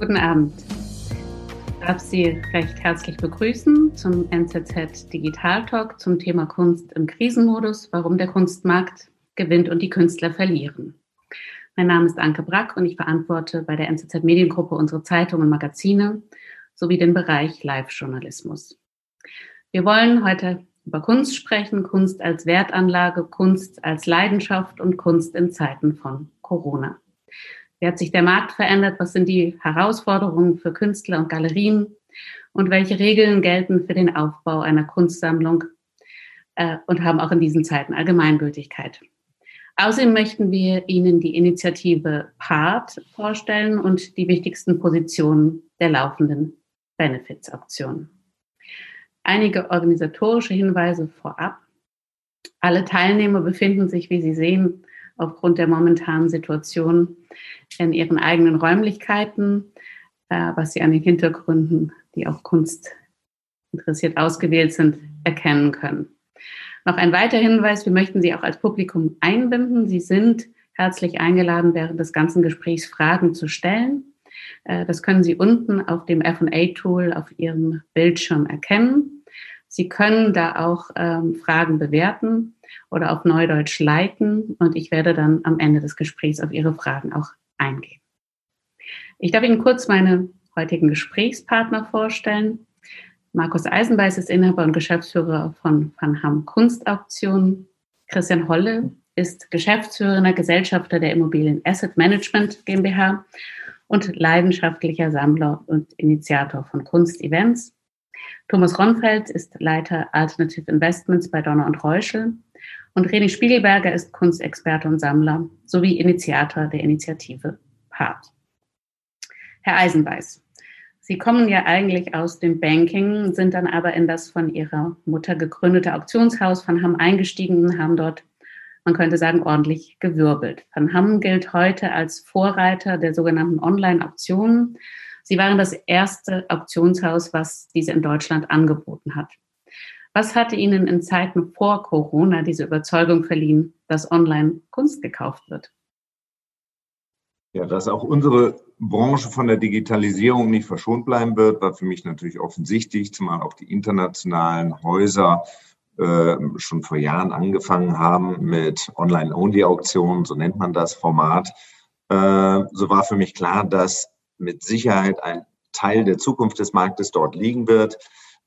Guten Abend. Ich darf Sie recht herzlich begrüßen zum NZZ Digital Talk zum Thema Kunst im Krisenmodus, warum der Kunstmarkt gewinnt und die Künstler verlieren. Mein Name ist Anke Brack und ich verantworte bei der NZZ Mediengruppe unsere Zeitungen und Magazine sowie den Bereich Live-Journalismus. Wir wollen heute über Kunst sprechen, Kunst als Wertanlage, Kunst als Leidenschaft und Kunst in Zeiten von Corona. Wie hat sich der Markt verändert? Was sind die Herausforderungen für Künstler und Galerien? Und welche Regeln gelten für den Aufbau einer Kunstsammlung äh, und haben auch in diesen Zeiten Allgemeingültigkeit? Außerdem möchten wir Ihnen die Initiative PART vorstellen und die wichtigsten Positionen der laufenden Benefits-Auktion. Einige organisatorische Hinweise vorab. Alle Teilnehmer befinden sich, wie Sie sehen, aufgrund der momentanen Situation in ihren eigenen Räumlichkeiten, äh, was sie an den Hintergründen, die auf Kunst interessiert ausgewählt sind, erkennen können. Noch ein weiterer Hinweis, wir möchten Sie auch als Publikum einbinden. Sie sind herzlich eingeladen, während des ganzen Gesprächs Fragen zu stellen. Äh, das können Sie unten auf dem FA-Tool auf Ihrem Bildschirm erkennen. Sie können da auch ähm, Fragen bewerten oder auf Neudeutsch leiten und ich werde dann am Ende des Gesprächs auf Ihre Fragen auch eingehen. Ich darf Ihnen kurz meine heutigen Gesprächspartner vorstellen. Markus Eisenbeiß ist Inhaber und Geschäftsführer von Van Ham Kunstauktionen. Christian Holle ist geschäftsführender Gesellschafter der Immobilien Asset Management GmbH und leidenschaftlicher Sammler und Initiator von Kunstevents. Thomas Ronfeld ist Leiter Alternative Investments bei Donner und Reuschel und René Spiegelberger ist Kunstexperte und Sammler sowie Initiator der Initiative PART. Herr Eisenbeiß, Sie kommen ja eigentlich aus dem Banking, sind dann aber in das von Ihrer Mutter gegründete Auktionshaus von Hamm eingestiegen haben dort, man könnte sagen, ordentlich gewirbelt. Van Hamm gilt heute als Vorreiter der sogenannten Online-Auktionen. Sie waren das erste Auktionshaus, was diese in Deutschland angeboten hat. Was hatte Ihnen in Zeiten vor Corona diese Überzeugung verliehen, dass online Kunst gekauft wird? Ja, dass auch unsere Branche von der Digitalisierung nicht verschont bleiben wird, war für mich natürlich offensichtlich, zumal auch die internationalen Häuser äh, schon vor Jahren angefangen haben mit Online-Only-Auktionen, so nennt man das Format. Äh, so war für mich klar, dass mit Sicherheit ein Teil der Zukunft des Marktes dort liegen wird.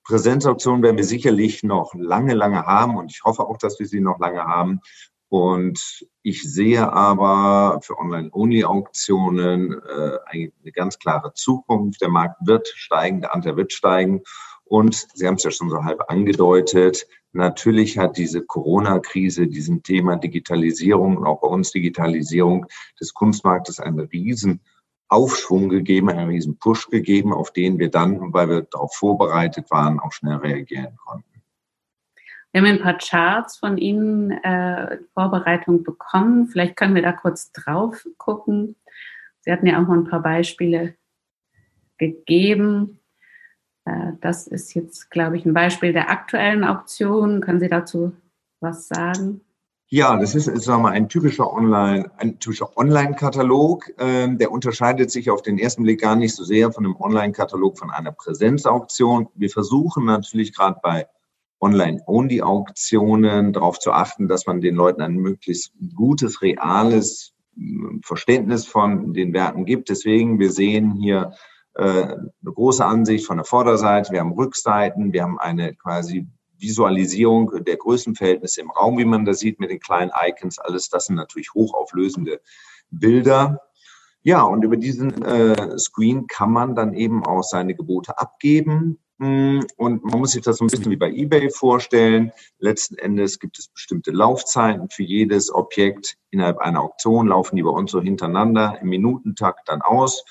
Präsenzauktionen werden wir sicherlich noch lange, lange haben und ich hoffe auch, dass wir sie noch lange haben. Und ich sehe aber für Online-Only-Auktionen äh, eine ganz klare Zukunft. Der Markt wird steigen, der Anteil wird steigen. Und Sie haben es ja schon so halb angedeutet, natürlich hat diese Corona-Krise diesem Thema Digitalisierung und auch bei uns Digitalisierung des Kunstmarktes einen riesen Aufschwung gegeben, einen riesen Push gegeben, auf den wir dann, weil wir darauf vorbereitet waren, auch schnell reagieren konnten. Wir haben ein paar Charts von Ihnen äh, Vorbereitung bekommen. Vielleicht können wir da kurz drauf gucken. Sie hatten ja auch mal ein paar Beispiele gegeben. Äh, das ist jetzt, glaube ich, ein Beispiel der aktuellen Auktion. Können Sie dazu was sagen? Ja, das ist, ist mal, ein typischer Online, ein typischer Online-Katalog. Ähm, der unterscheidet sich auf den ersten Blick gar nicht so sehr von einem Online-Katalog von einer Präsenzauktion. Wir versuchen natürlich gerade bei Online-Only-Auktionen darauf zu achten, dass man den Leuten ein möglichst gutes, reales Verständnis von den Werken gibt. Deswegen, wir sehen hier eine große Ansicht von der Vorderseite, wir haben Rückseiten, wir haben eine quasi Visualisierung der Größenverhältnisse im Raum, wie man das sieht mit den kleinen Icons. Alles das sind natürlich hochauflösende Bilder. Ja, und über diesen äh, Screen kann man dann eben auch seine Gebote abgeben. Hm, und man muss sich das so ein bisschen wie bei eBay vorstellen. Letzten Endes gibt es bestimmte Laufzeiten für jedes Objekt. Innerhalb einer Auktion laufen die bei uns so hintereinander im Minutentakt dann aus.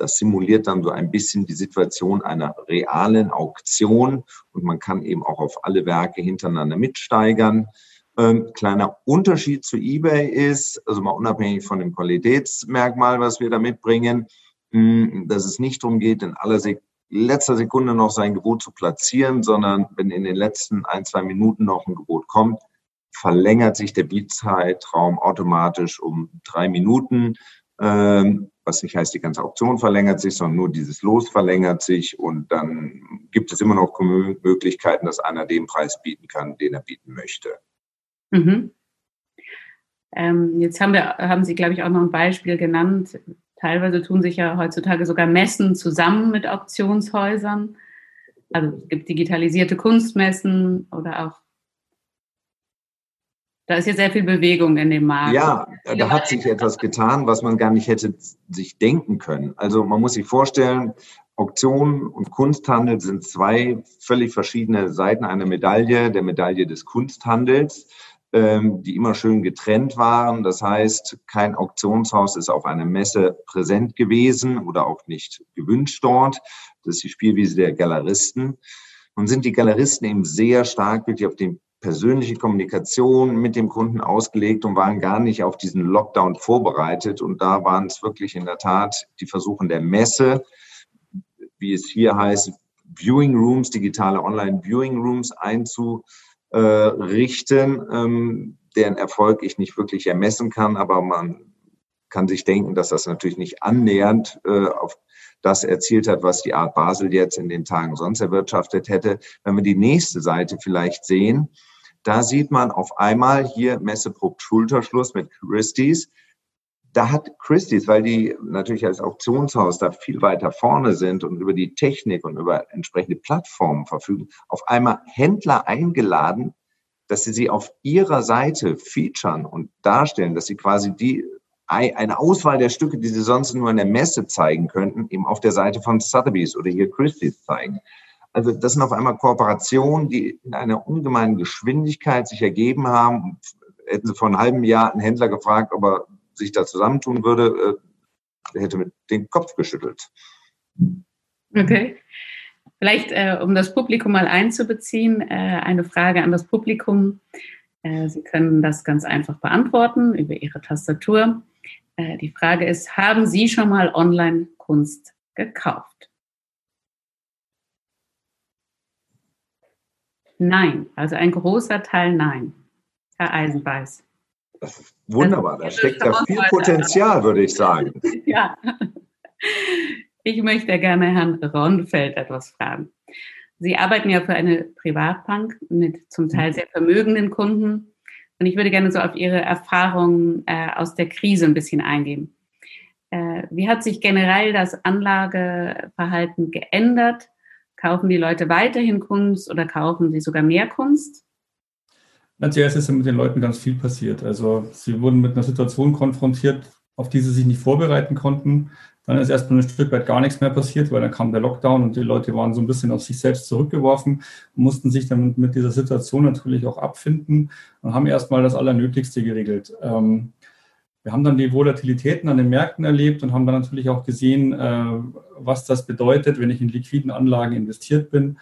Das simuliert dann so ein bisschen die Situation einer realen Auktion und man kann eben auch auf alle Werke hintereinander mitsteigern. Ähm, kleiner Unterschied zu eBay ist, also mal unabhängig von dem Qualitätsmerkmal, was wir da mitbringen, hm, dass es nicht darum geht, in aller letzter Sekunde noch sein Gebot zu platzieren, sondern wenn in den letzten ein, zwei Minuten noch ein Gebot kommt, verlängert sich der Beat-Zeitraum automatisch um drei Minuten. Ähm, was nicht heißt, die ganze Auktion verlängert sich, sondern nur dieses Los verlängert sich und dann gibt es immer noch Möglichkeiten, dass einer den Preis bieten kann, den er bieten möchte. Mhm. Ähm, jetzt haben, wir, haben Sie, glaube ich, auch noch ein Beispiel genannt. Teilweise tun sich ja heutzutage sogar Messen zusammen mit Auktionshäusern. Also es gibt digitalisierte Kunstmessen oder auch da ist ja sehr viel Bewegung in dem Markt. Ja, da hat sich etwas getan, was man gar nicht hätte sich denken können. Also man muss sich vorstellen, Auktionen und Kunsthandel sind zwei völlig verschiedene Seiten einer Medaille, der Medaille des Kunsthandels, ähm, die immer schön getrennt waren. Das heißt, kein Auktionshaus ist auf einer Messe präsent gewesen oder auch nicht gewünscht dort. Das ist die Spielwiese der Galeristen. Und sind die Galeristen eben sehr stark wirklich auf den persönliche Kommunikation mit dem Kunden ausgelegt und waren gar nicht auf diesen Lockdown vorbereitet. Und da waren es wirklich in der Tat die Versuche der Messe, wie es hier heißt, Viewing Rooms, digitale Online-Viewing Rooms einzurichten, ähm, deren Erfolg ich nicht wirklich ermessen kann, aber man kann sich denken, dass das natürlich nicht annähernd äh, auf das erzielt hat, was die Art Basel jetzt in den Tagen sonst erwirtschaftet hätte. Wenn wir die nächste Seite vielleicht sehen, da sieht man auf einmal hier Messeprobt Schulterschluss mit Christie's. Da hat Christie's, weil die natürlich als Auktionshaus da viel weiter vorne sind und über die Technik und über entsprechende Plattformen verfügen, auf einmal Händler eingeladen, dass sie sie auf ihrer Seite featuren und darstellen, dass sie quasi die eine Auswahl der Stücke, die sie sonst nur in der Messe zeigen könnten, eben auf der Seite von Sotheby's oder hier Christie's zeigen. Also das sind auf einmal Kooperationen, die in einer ungemeinen Geschwindigkeit sich ergeben haben. Hätten Sie vor einem halben Jahr einen Händler gefragt, ob er sich da zusammentun würde, äh, hätte mit den Kopf geschüttelt. Okay. Vielleicht, äh, um das Publikum mal einzubeziehen, äh, eine Frage an das Publikum. Äh, Sie können das ganz einfach beantworten über Ihre Tastatur. Äh, die Frage ist, haben Sie schon mal Online-Kunst gekauft? Nein, also ein großer Teil Nein. Herr Eisenbeiß. Das ist wunderbar, da steckt ja viel Potenzial, würde ich sagen. Ja. Ich möchte gerne Herrn Ronfeld etwas fragen. Sie arbeiten ja für eine Privatbank mit zum Teil sehr vermögenden Kunden. Und ich würde gerne so auf Ihre Erfahrungen äh, aus der Krise ein bisschen eingehen. Äh, wie hat sich generell das Anlageverhalten geändert? Kaufen die Leute weiterhin Kunst oder kaufen sie sogar mehr Kunst? Na, zuerst ist mit den Leuten ganz viel passiert. Also sie wurden mit einer Situation konfrontiert, auf die sie sich nicht vorbereiten konnten. Dann ist erstmal ein Stück weit gar nichts mehr passiert, weil dann kam der Lockdown und die Leute waren so ein bisschen auf sich selbst zurückgeworfen mussten sich dann mit dieser Situation natürlich auch abfinden und haben erstmal das Allernötigste geregelt. Ähm, wir haben dann die Volatilitäten an den Märkten erlebt und haben dann natürlich auch gesehen, äh, was das bedeutet, wenn ich in liquiden Anlagen investiert bin.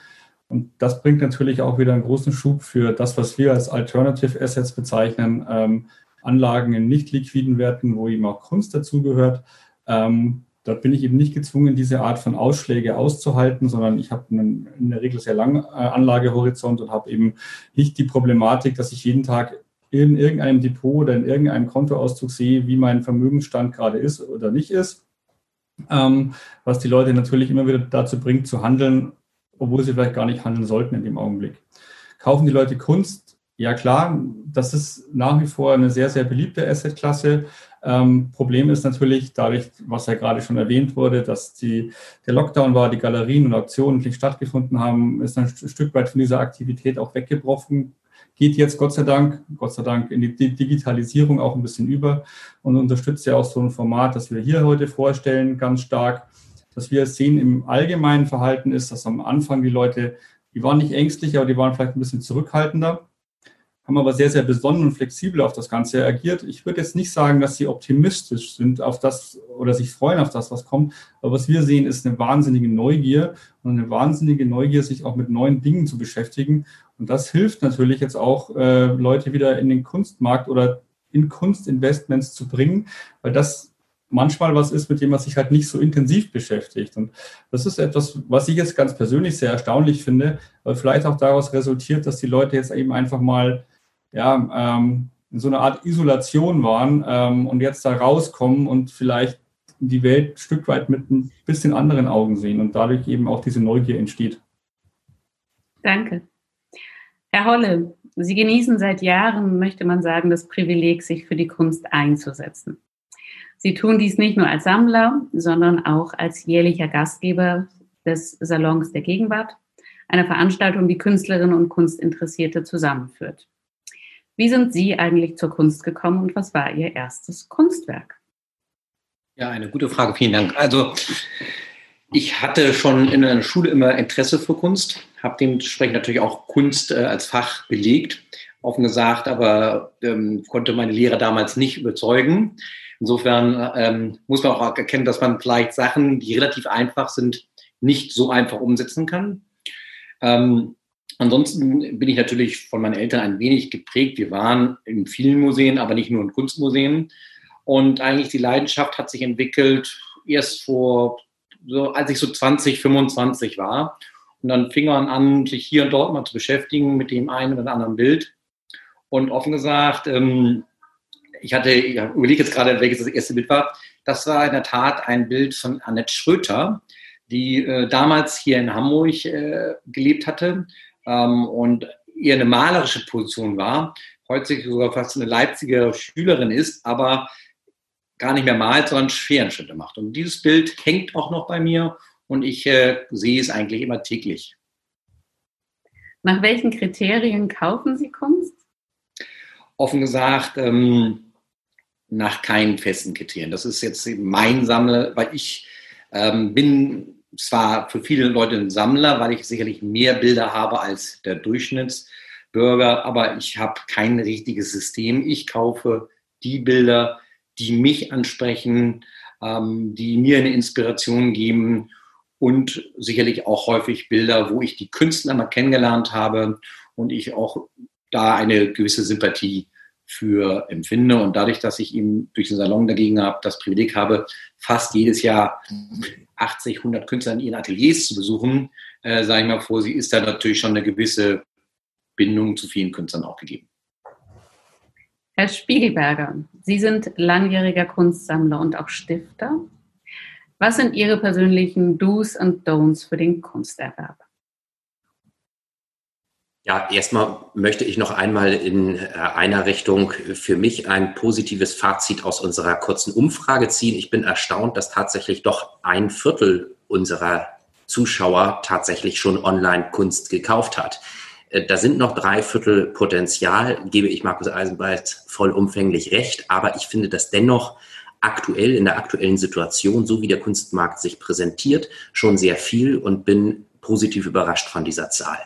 Und das bringt natürlich auch wieder einen großen Schub für das, was wir als Alternative Assets bezeichnen, ähm, Anlagen in nicht liquiden Werten, wo eben auch Kunst dazugehört. Ähm, dort bin ich eben nicht gezwungen, diese Art von Ausschläge auszuhalten, sondern ich habe in der Regel sehr langen äh, Anlagehorizont und habe eben nicht die Problematik, dass ich jeden Tag in irgendeinem Depot oder in irgendeinem Kontoauszug sehe, wie mein Vermögensstand gerade ist oder nicht ist. Ähm, was die Leute natürlich immer wieder dazu bringt, zu handeln, obwohl sie vielleicht gar nicht handeln sollten in dem Augenblick. Kaufen die Leute Kunst? Ja klar, das ist nach wie vor eine sehr, sehr beliebte Assetklasse. Ähm, Problem ist natürlich, dadurch, was ja gerade schon erwähnt wurde, dass die, der Lockdown war, die Galerien und Auktionen nicht stattgefunden haben, ist ein Stück weit von dieser Aktivität auch weggebrochen geht jetzt Gott sei Dank, Gott sei Dank in die Digitalisierung auch ein bisschen über und unterstützt ja auch so ein Format, das wir hier heute vorstellen, ganz stark. Was wir sehen im allgemeinen Verhalten ist, dass am Anfang die Leute, die waren nicht ängstlich, aber die waren vielleicht ein bisschen zurückhaltender, haben aber sehr, sehr besonnen und flexibel auf das Ganze reagiert. Ich würde jetzt nicht sagen, dass sie optimistisch sind auf das oder sich freuen auf das, was kommt. Aber was wir sehen, ist eine wahnsinnige Neugier und eine wahnsinnige Neugier, sich auch mit neuen Dingen zu beschäftigen und das hilft natürlich jetzt auch, äh, Leute wieder in den Kunstmarkt oder in Kunstinvestments zu bringen, weil das manchmal was ist, mit dem man sich halt nicht so intensiv beschäftigt. Und das ist etwas, was ich jetzt ganz persönlich sehr erstaunlich finde, weil vielleicht auch daraus resultiert, dass die Leute jetzt eben einfach mal ja, ähm, in so einer Art Isolation waren ähm, und jetzt da rauskommen und vielleicht die Welt ein Stück weit mit ein bisschen anderen Augen sehen und dadurch eben auch diese Neugier entsteht. Danke. Herr Holle, Sie genießen seit Jahren, möchte man sagen, das Privileg, sich für die Kunst einzusetzen. Sie tun dies nicht nur als Sammler, sondern auch als jährlicher Gastgeber des Salons der Gegenwart, einer Veranstaltung, die Künstlerinnen und Kunstinteressierte zusammenführt. Wie sind Sie eigentlich zur Kunst gekommen und was war Ihr erstes Kunstwerk? Ja, eine gute Frage. Vielen Dank. Also ich hatte schon in der Schule immer Interesse für Kunst, habe dementsprechend natürlich auch Kunst äh, als Fach belegt, offen gesagt, aber ähm, konnte meine Lehrer damals nicht überzeugen. Insofern ähm, muss man auch erkennen, dass man vielleicht Sachen, die relativ einfach sind, nicht so einfach umsetzen kann. Ähm, ansonsten bin ich natürlich von meinen Eltern ein wenig geprägt. Wir waren in vielen Museen, aber nicht nur in Kunstmuseen. Und eigentlich die Leidenschaft hat sich entwickelt erst vor, so, als ich so 20, 25 war. Und dann fing man an, sich hier und dort mal zu beschäftigen mit dem einen oder anderen Bild. Und offen gesagt, ähm, ich hatte, ich überlege jetzt gerade, welches das erste Bild war. Das war in der Tat ein Bild von Annette Schröter, die äh, damals hier in Hamburg äh, gelebt hatte ähm, und eher eine malerische Position war, heute sogar fast eine Leipziger Schülerin ist, aber gar nicht mehr malt, sondern Scherenschnitte macht. Und dieses Bild hängt auch noch bei mir und ich äh, sehe es eigentlich immer täglich. Nach welchen Kriterien kaufen Sie Kunst? Offen gesagt, ähm, nach keinen festen Kriterien. Das ist jetzt mein Sammler, weil ich ähm, bin zwar für viele Leute ein Sammler, weil ich sicherlich mehr Bilder habe als der Durchschnittsbürger, aber ich habe kein richtiges System. Ich kaufe die Bilder, die mich ansprechen, ähm, die mir eine Inspiration geben und sicherlich auch häufig Bilder, wo ich die Künstler mal kennengelernt habe und ich auch da eine gewisse Sympathie für empfinde. Und dadurch, dass ich eben durch den Salon dagegen habe, das Privileg habe, fast jedes Jahr 80, 100 Künstler in ihren Ateliers zu besuchen, äh, sage ich mal vor, sie ist da natürlich schon eine gewisse Bindung zu vielen Künstlern auch gegeben. Herr Spiegelberger, Sie sind langjähriger Kunstsammler und auch Stifter. Was sind Ihre persönlichen Do's und Don'ts für den Kunsterwerb? Ja, erstmal möchte ich noch einmal in äh, einer Richtung für mich ein positives Fazit aus unserer kurzen Umfrage ziehen. Ich bin erstaunt, dass tatsächlich doch ein Viertel unserer Zuschauer tatsächlich schon Online-Kunst gekauft hat. Äh, da sind noch drei Viertel Potenzial, gebe ich Markus Eisenbeit vollumfänglich recht, aber ich finde das dennoch aktuell in der aktuellen Situation, so wie der Kunstmarkt sich präsentiert, schon sehr viel und bin positiv überrascht von dieser Zahl.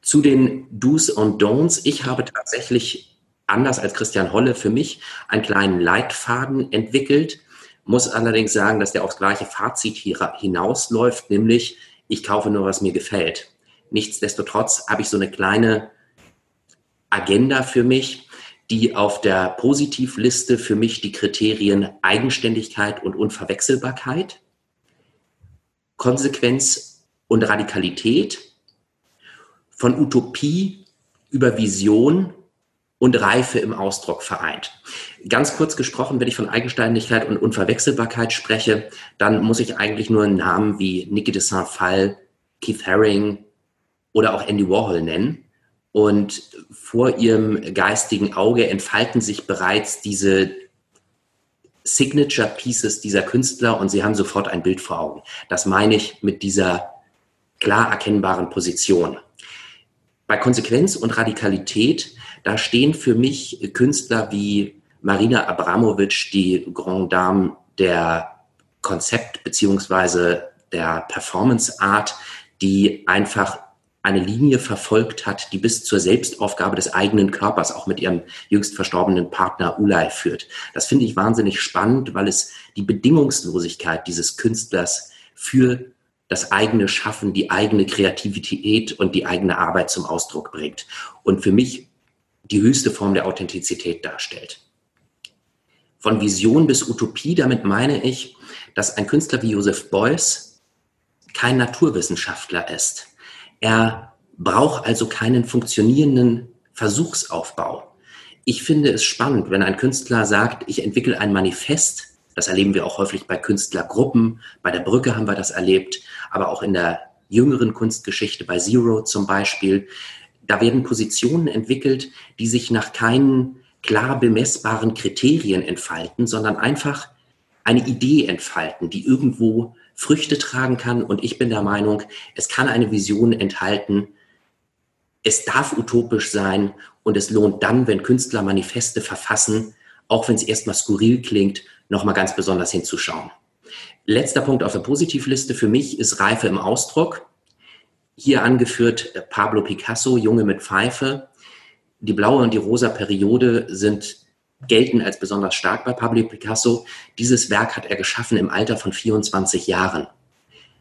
Zu den Do's und Don'ts. Ich habe tatsächlich, anders als Christian Holle, für mich einen kleinen Leitfaden entwickelt, muss allerdings sagen, dass der aufs gleiche Fazit hinausläuft, nämlich ich kaufe nur, was mir gefällt. Nichtsdestotrotz habe ich so eine kleine Agenda für mich, die auf der Positivliste für mich die Kriterien Eigenständigkeit und Unverwechselbarkeit, Konsequenz und Radikalität von Utopie über Vision und Reife im Ausdruck vereint. Ganz kurz gesprochen, wenn ich von Eigenständigkeit und Unverwechselbarkeit spreche, dann muss ich eigentlich nur Namen wie Niki de Saint-Phal, Keith Haring oder auch Andy Warhol nennen. Und vor ihrem geistigen Auge entfalten sich bereits diese Signature Pieces dieser Künstler und sie haben sofort ein Bild vor Augen. Das meine ich mit dieser klar erkennbaren Position. Bei Konsequenz und Radikalität, da stehen für mich Künstler wie Marina Abramovic, die Grand Dame der Konzept- beziehungsweise der Performance Art, die einfach eine Linie verfolgt hat, die bis zur Selbstaufgabe des eigenen Körpers auch mit ihrem jüngst verstorbenen Partner Ulay führt. Das finde ich wahnsinnig spannend, weil es die Bedingungslosigkeit dieses Künstlers für das eigene Schaffen, die eigene Kreativität und die eigene Arbeit zum Ausdruck bringt. Und für mich die höchste Form der Authentizität darstellt. Von Vision bis Utopie, damit meine ich, dass ein Künstler wie Joseph Beuys kein Naturwissenschaftler ist. Er braucht also keinen funktionierenden Versuchsaufbau. Ich finde es spannend, wenn ein Künstler sagt, ich entwickle ein Manifest. Das erleben wir auch häufig bei Künstlergruppen. Bei der Brücke haben wir das erlebt, aber auch in der jüngeren Kunstgeschichte, bei Zero zum Beispiel. Da werden Positionen entwickelt, die sich nach keinen klar bemessbaren Kriterien entfalten, sondern einfach eine Idee entfalten, die irgendwo Früchte tragen kann. Und ich bin der Meinung, es kann eine Vision enthalten. Es darf utopisch sein und es lohnt dann, wenn Künstler Manifeste verfassen, auch wenn es erstmal skurril klingt, nochmal ganz besonders hinzuschauen. Letzter Punkt auf der Positivliste für mich ist Reife im Ausdruck. Hier angeführt äh, Pablo Picasso, Junge mit Pfeife. Die blaue und die rosa Periode sind gelten als besonders stark bei Pablo Picasso. Dieses Werk hat er geschaffen im Alter von 24 Jahren.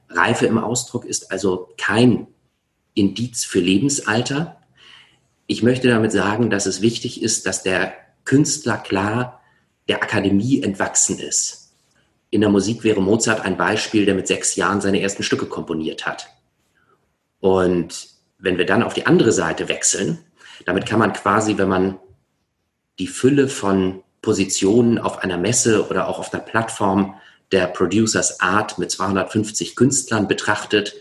Reife im Ausdruck ist also kein Indiz für Lebensalter. Ich möchte damit sagen, dass es wichtig ist, dass der Künstler klar der Akademie entwachsen ist. In der Musik wäre Mozart ein Beispiel, der mit sechs Jahren seine ersten Stücke komponiert hat. Und wenn wir dann auf die andere Seite wechseln, damit kann man quasi, wenn man die Fülle von Positionen auf einer Messe oder auch auf der Plattform der Producers Art mit 250 Künstlern betrachtet,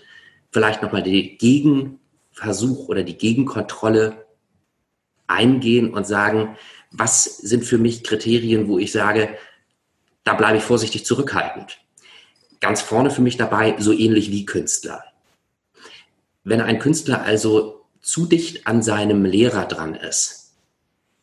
vielleicht nochmal die Gegenversuch oder die Gegenkontrolle eingehen und sagen, was sind für mich Kriterien, wo ich sage, da bleibe ich vorsichtig zurückhaltend. Ganz vorne für mich dabei, so ähnlich wie Künstler. Wenn ein Künstler also zu dicht an seinem Lehrer dran ist,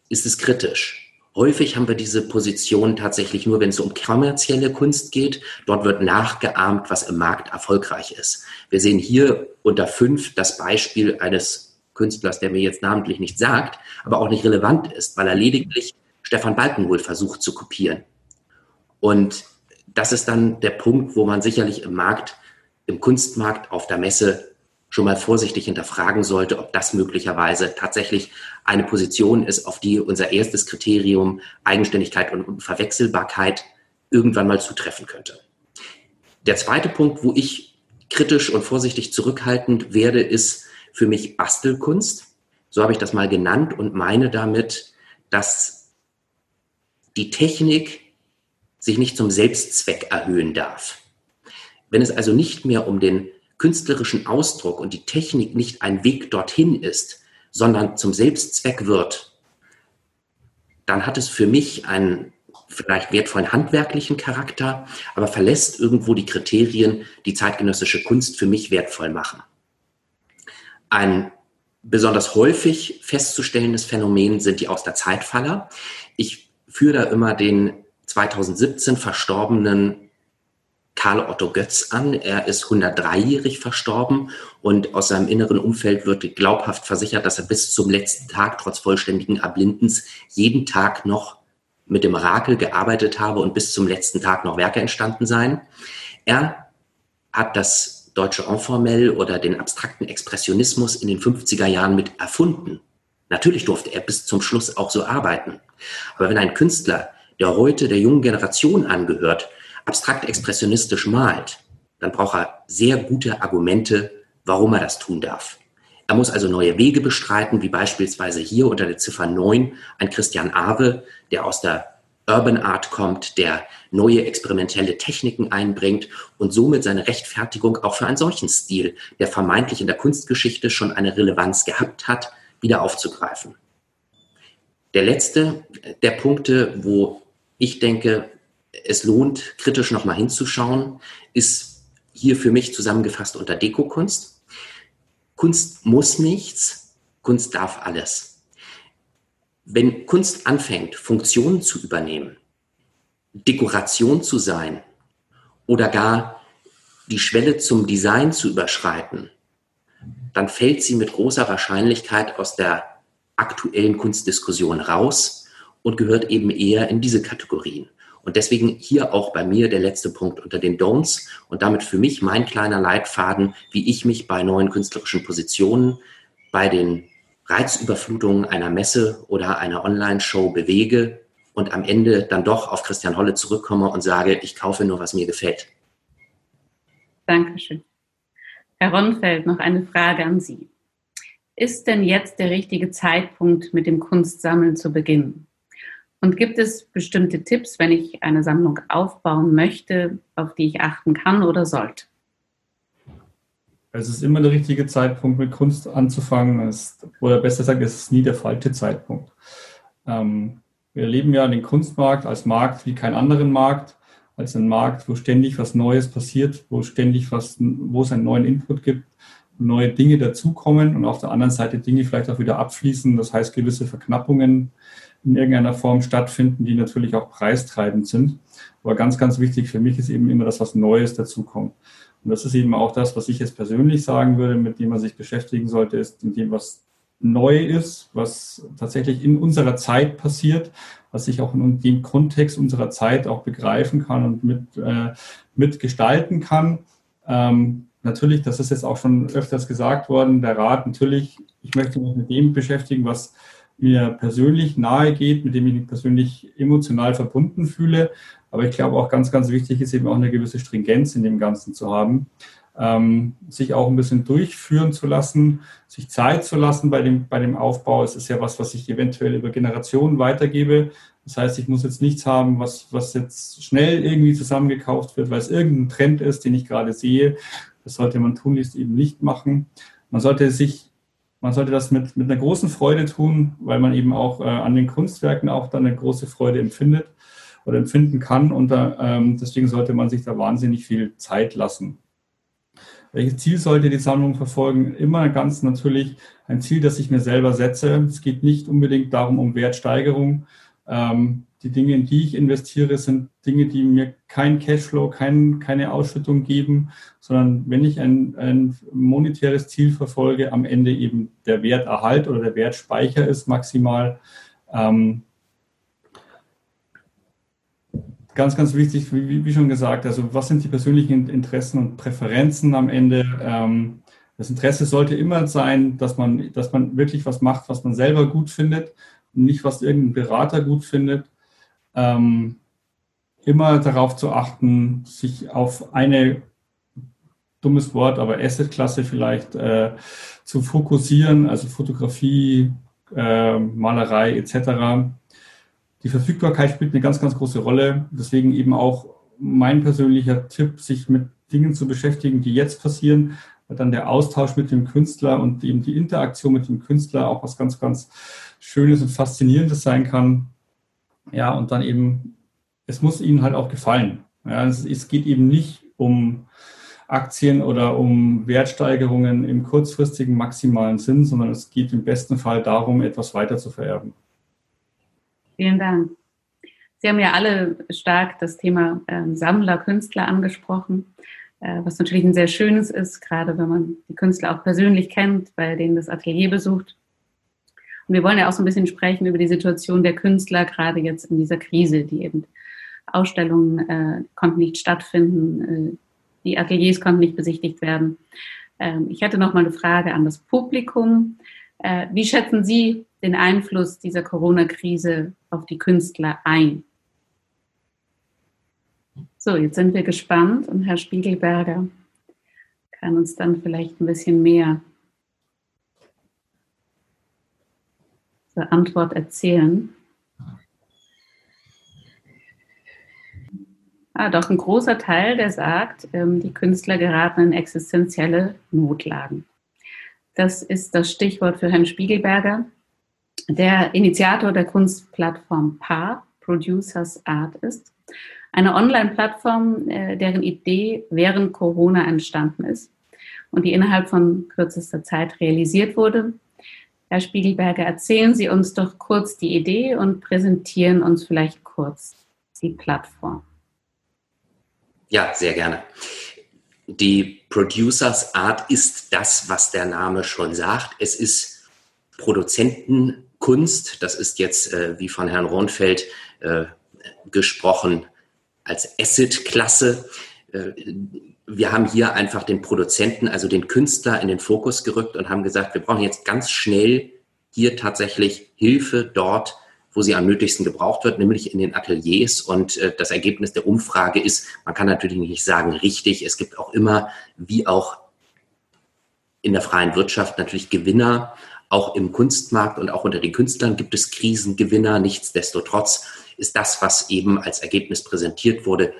ist es kritisch. Häufig haben wir diese Position tatsächlich nur, wenn es um kommerzielle Kunst geht. Dort wird nachgeahmt, was im Markt erfolgreich ist. Wir sehen hier unter fünf das Beispiel eines Künstlers, der mir jetzt namentlich nicht sagt, aber auch nicht relevant ist, weil er lediglich Stefan Balkenwohl versucht zu kopieren. Und das ist dann der Punkt, wo man sicherlich im Markt, im Kunstmarkt, auf der Messe schon mal vorsichtig hinterfragen sollte, ob das möglicherweise tatsächlich eine Position ist, auf die unser erstes Kriterium Eigenständigkeit und Unverwechselbarkeit irgendwann mal zutreffen könnte. Der zweite Punkt, wo ich kritisch und vorsichtig zurückhaltend werde, ist für mich Bastelkunst. So habe ich das mal genannt und meine damit, dass die Technik sich nicht zum Selbstzweck erhöhen darf. Wenn es also nicht mehr um den künstlerischen Ausdruck und die Technik nicht ein Weg dorthin ist, sondern zum Selbstzweck wird, dann hat es für mich einen vielleicht wertvollen handwerklichen Charakter, aber verlässt irgendwo die Kriterien, die zeitgenössische Kunst für mich wertvoll machen. Ein besonders häufig festzustellendes Phänomen sind die aus der Zeitfaller. Ich führe da immer den 2017 verstorbenen Karl Otto Götz an. Er ist 103-jährig verstorben und aus seinem inneren Umfeld wird glaubhaft versichert, dass er bis zum letzten Tag trotz vollständigen Erblindens jeden Tag noch mit dem Rakel gearbeitet habe und bis zum letzten Tag noch Werke entstanden seien. Er hat das deutsche Informell oder den abstrakten Expressionismus in den 50er Jahren mit erfunden. Natürlich durfte er bis zum Schluss auch so arbeiten. Aber wenn ein Künstler, der heute der jungen Generation angehört, abstrakt expressionistisch malt, dann braucht er sehr gute Argumente, warum er das tun darf. Er muss also neue Wege bestreiten, wie beispielsweise hier unter der Ziffer 9 ein Christian Awe, der aus der Urban Art kommt, der neue experimentelle Techniken einbringt und somit seine Rechtfertigung auch für einen solchen Stil, der vermeintlich in der Kunstgeschichte schon eine Relevanz gehabt hat, wieder aufzugreifen. Der letzte der Punkte, wo ich denke, es lohnt, kritisch nochmal hinzuschauen, ist hier für mich zusammengefasst unter Dekokunst. Kunst muss nichts, Kunst darf alles. Wenn Kunst anfängt, Funktionen zu übernehmen, Dekoration zu sein oder gar die Schwelle zum Design zu überschreiten, dann fällt sie mit großer Wahrscheinlichkeit aus der aktuellen Kunstdiskussion raus und gehört eben eher in diese Kategorien. Und deswegen hier auch bei mir der letzte Punkt unter den Don'ts und damit für mich mein kleiner Leitfaden, wie ich mich bei neuen künstlerischen Positionen, bei den Reizüberflutungen einer Messe oder einer Online-Show bewege, und am Ende dann doch auf Christian Holle zurückkomme und sage, ich kaufe nur, was mir gefällt. Dankeschön. Herr Ronfeld, noch eine Frage an Sie. Ist denn jetzt der richtige Zeitpunkt, mit dem Kunstsammeln zu beginnen? Und gibt es bestimmte Tipps, wenn ich eine Sammlung aufbauen möchte, auf die ich achten kann oder sollte? Es ist immer der richtige Zeitpunkt, mit Kunst anzufangen. Oder besser gesagt, es ist nie der falsche Zeitpunkt. Ähm, wir erleben ja den Kunstmarkt als Markt wie keinen anderen Markt, als einen Markt, wo ständig was Neues passiert, wo ständig was, wo es einen neuen Input gibt, neue Dinge dazukommen und auf der anderen Seite Dinge vielleicht auch wieder abfließen. Das heißt, gewisse Verknappungen in irgendeiner Form stattfinden, die natürlich auch preistreibend sind. Aber ganz, ganz wichtig für mich ist eben immer, dass was Neues dazukommt. Und das ist eben auch das, was ich jetzt persönlich sagen würde, mit dem man sich beschäftigen sollte, ist mit dem, was neu ist, was tatsächlich in unserer Zeit passiert, was ich auch in dem Kontext unserer Zeit auch begreifen kann und mit, äh, mitgestalten kann. Ähm, natürlich, das ist jetzt auch schon öfters gesagt worden, der Rat, natürlich, ich möchte mich mit dem beschäftigen, was mir persönlich nahe geht, mit dem ich mich persönlich emotional verbunden fühle. Aber ich glaube auch ganz, ganz wichtig ist eben auch eine gewisse Stringenz in dem Ganzen zu haben, ähm, sich auch ein bisschen durchführen zu lassen, sich Zeit zu lassen bei dem, bei dem Aufbau. Es ist ja was, was ich eventuell über Generationen weitergebe. Das heißt, ich muss jetzt nichts haben, was, was jetzt schnell irgendwie zusammengekauft wird, weil es irgendein Trend ist, den ich gerade sehe. Das sollte man tunlichst eben nicht machen. Man sollte sich man sollte das mit, mit einer großen Freude tun, weil man eben auch äh, an den Kunstwerken auch dann eine große Freude empfindet oder empfinden kann. Und da, ähm, deswegen sollte man sich da wahnsinnig viel Zeit lassen. Welches Ziel sollte die Sammlung verfolgen? Immer ganz natürlich ein Ziel, das ich mir selber setze. Es geht nicht unbedingt darum, um Wertsteigerung. Ähm, die Dinge, in die ich investiere, sind Dinge, die mir kein Cashflow, kein, keine Ausschüttung geben, sondern wenn ich ein, ein monetäres Ziel verfolge, am Ende eben der Werterhalt oder der Wertspeicher ist maximal. Ähm, ganz, ganz wichtig, wie, wie, schon gesagt, also was sind die persönlichen Interessen und Präferenzen am Ende? Ähm, das Interesse sollte immer sein, dass man, dass man wirklich was macht, was man selber gut findet und nicht, was irgendein Berater gut findet ähm, immer darauf zu achten, sich auf eine dummes Wort, aber Assetklasse vielleicht äh, zu fokussieren, also Fotografie, äh, Malerei etc. Die Verfügbarkeit spielt eine ganz, ganz große Rolle. Deswegen eben auch mein persönlicher Tipp, sich mit Dingen zu beschäftigen, die jetzt passieren, weil dann der Austausch mit dem Künstler und eben die Interaktion mit dem Künstler auch was ganz, ganz Schönes und Faszinierendes sein kann. Ja, und dann eben, es muss ihnen halt auch gefallen. Ja, es, es geht eben nicht um Aktien oder um Wertsteigerungen im kurzfristigen maximalen Sinn, sondern es geht im besten Fall darum, etwas weiter zu vererben. Vielen Dank. Sie haben ja alle stark das Thema äh, Sammler, Künstler angesprochen, äh, was natürlich ein sehr schönes ist, gerade wenn man die Künstler auch persönlich kennt, bei denen das Atelier besucht. Und wir wollen ja auch so ein bisschen sprechen über die Situation der Künstler, gerade jetzt in dieser Krise, die eben Ausstellungen äh, konnten nicht stattfinden, äh, die Ateliers konnten nicht besichtigt werden. Ähm, ich hätte noch mal eine Frage an das Publikum. Äh, wie schätzen Sie den Einfluss dieser Corona-Krise auf die Künstler ein? So, jetzt sind wir gespannt und Herr Spiegelberger kann uns dann vielleicht ein bisschen mehr Antwort erzählen? Ah, doch ein großer Teil, der sagt, ähm, die Künstler geraten in existenzielle Notlagen. Das ist das Stichwort für Herrn Spiegelberger, der Initiator der Kunstplattform PAR, Producers Art ist. Eine Online-Plattform, äh, deren Idee während Corona entstanden ist und die innerhalb von kürzester Zeit realisiert wurde Herr Spiegelberger, erzählen Sie uns doch kurz die Idee und präsentieren uns vielleicht kurz die Plattform. Ja, sehr gerne. Die Producers Art ist das, was der Name schon sagt. Es ist Produzentenkunst. Das ist jetzt, äh, wie von Herrn Ronfeld äh, gesprochen, als Asset-Klasse. Äh, wir haben hier einfach den Produzenten, also den Künstler in den Fokus gerückt und haben gesagt, wir brauchen jetzt ganz schnell hier tatsächlich Hilfe dort, wo sie am nötigsten gebraucht wird, nämlich in den Ateliers. Und äh, das Ergebnis der Umfrage ist, man kann natürlich nicht sagen richtig, es gibt auch immer, wie auch in der freien Wirtschaft, natürlich Gewinner. Auch im Kunstmarkt und auch unter den Künstlern gibt es Krisengewinner. Nichtsdestotrotz ist das, was eben als Ergebnis präsentiert wurde,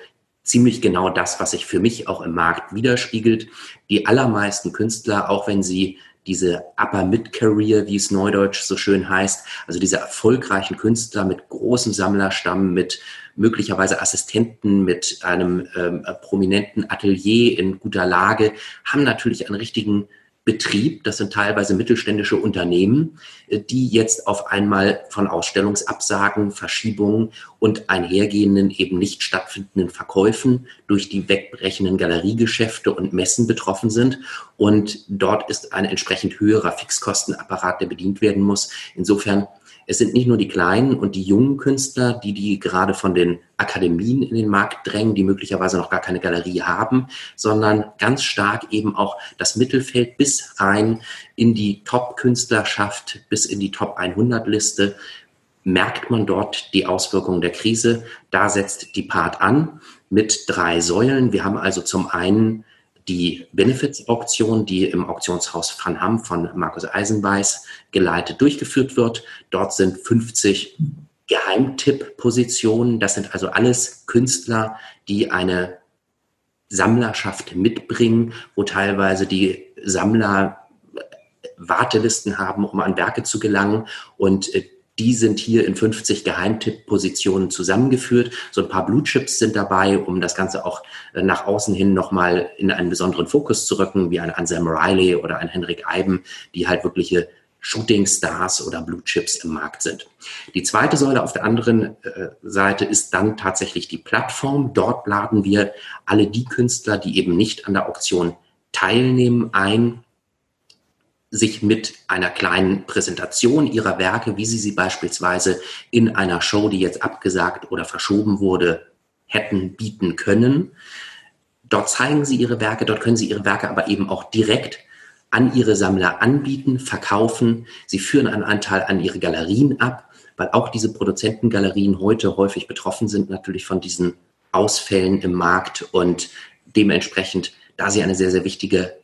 ziemlich genau das, was sich für mich auch im Markt widerspiegelt. Die allermeisten Künstler, auch wenn sie diese Upper Mid-Career, wie es neudeutsch so schön heißt, also diese erfolgreichen Künstler mit großem Sammlerstamm, mit möglicherweise Assistenten, mit einem ähm, prominenten Atelier in guter Lage, haben natürlich einen richtigen Betrieb, das sind teilweise mittelständische Unternehmen, äh, die jetzt auf einmal von Ausstellungsabsagen, Verschiebungen und einhergehenden eben nicht stattfindenden Verkäufen durch die wegbrechenden Galeriegeschäfte und Messen betroffen sind. Und dort ist ein entsprechend höherer Fixkostenapparat, der bedient werden muss. Insofern es sind nicht nur die kleinen und die jungen Künstler, die die gerade von den Akademien in den Markt drängen, die möglicherweise noch gar keine Galerie haben, sondern ganz stark eben auch das Mittelfeld bis rein in die Top-Künstlerschaft, bis in die Top 100 Liste merkt man dort die Auswirkungen der Krise. Da setzt die Part an mit drei Säulen. Wir haben also zum einen die Benefits-Auktion, die im Auktionshaus Van Hamm von Markus Eisenbeiß geleitet durchgeführt wird. Dort sind 50 Geheimtipp-Positionen. Das sind also alles Künstler, die eine Sammlerschaft mitbringen, wo teilweise die Sammler Wartelisten haben, um an Werke zu gelangen und äh, die sind hier in 50 Geheimtipp-Positionen zusammengeführt. So ein paar Blue Chips sind dabei, um das Ganze auch äh, nach außen hin nochmal in einen besonderen Fokus zu rücken, wie ein Anselm Riley oder ein Henrik Eiben, die halt wirkliche Shooting Stars oder Blue Chips im Markt sind. Die zweite Säule auf der anderen äh, Seite ist dann tatsächlich die Plattform. Dort laden wir alle die Künstler, die eben nicht an der Auktion teilnehmen, ein, sich mit einer kleinen Präsentation ihrer Werke, wie sie sie beispielsweise in einer Show, die jetzt abgesagt oder verschoben wurde, hätten bieten können. Dort zeigen sie ihre Werke, dort können sie ihre Werke aber eben auch direkt an ihre Sammler anbieten, verkaufen. Sie führen einen Anteil an ihre Galerien ab, weil auch diese Produzentengalerien heute häufig betroffen sind natürlich von diesen Ausfällen im Markt und dementsprechend, da sie eine sehr, sehr wichtige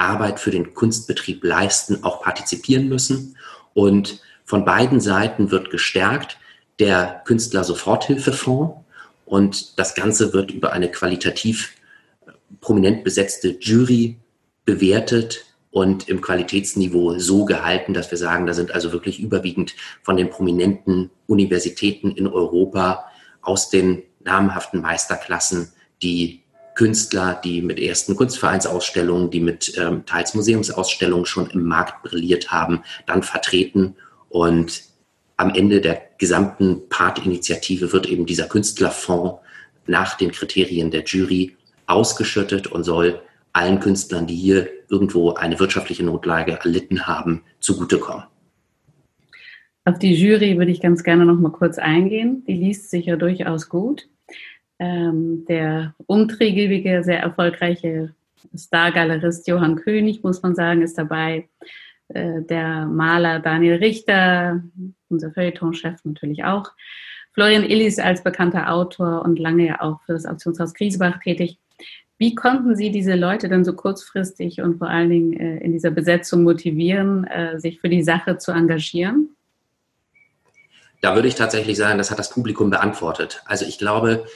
Arbeit für den Kunstbetrieb leisten, auch partizipieren müssen. Und von beiden Seiten wird gestärkt der Künstler-Soforthilfefonds und das Ganze wird über eine qualitativ prominent besetzte Jury bewertet und im Qualitätsniveau so gehalten, dass wir sagen, da sind also wirklich überwiegend von den prominenten Universitäten in Europa aus den namhaften Meisterklassen die Künstler, die mit ersten Kunstvereinsausstellungen, die mit ähm, teils Museumsausstellungen schon im Markt brilliert haben, dann vertreten. Und am Ende der gesamten Part-Initiative wird eben dieser Künstlerfonds nach den Kriterien der Jury ausgeschüttet und soll allen Künstlern, die hier irgendwo eine wirtschaftliche Notlage erlitten haben, zugutekommen. Auf die Jury würde ich ganz gerne noch mal kurz eingehen. Die liest sich ja durchaus gut. Ähm, der umtriebige, sehr erfolgreiche Stargalerist Johann König, muss man sagen, ist dabei. Äh, der Maler Daniel Richter, unser Feuilleton-Chef natürlich auch. Florian Illis als bekannter Autor und lange ja auch für das Auktionshaus Griesebach tätig. Wie konnten Sie diese Leute dann so kurzfristig und vor allen Dingen äh, in dieser Besetzung motivieren, äh, sich für die Sache zu engagieren? Da würde ich tatsächlich sagen, das hat das Publikum beantwortet. Also ich glaube,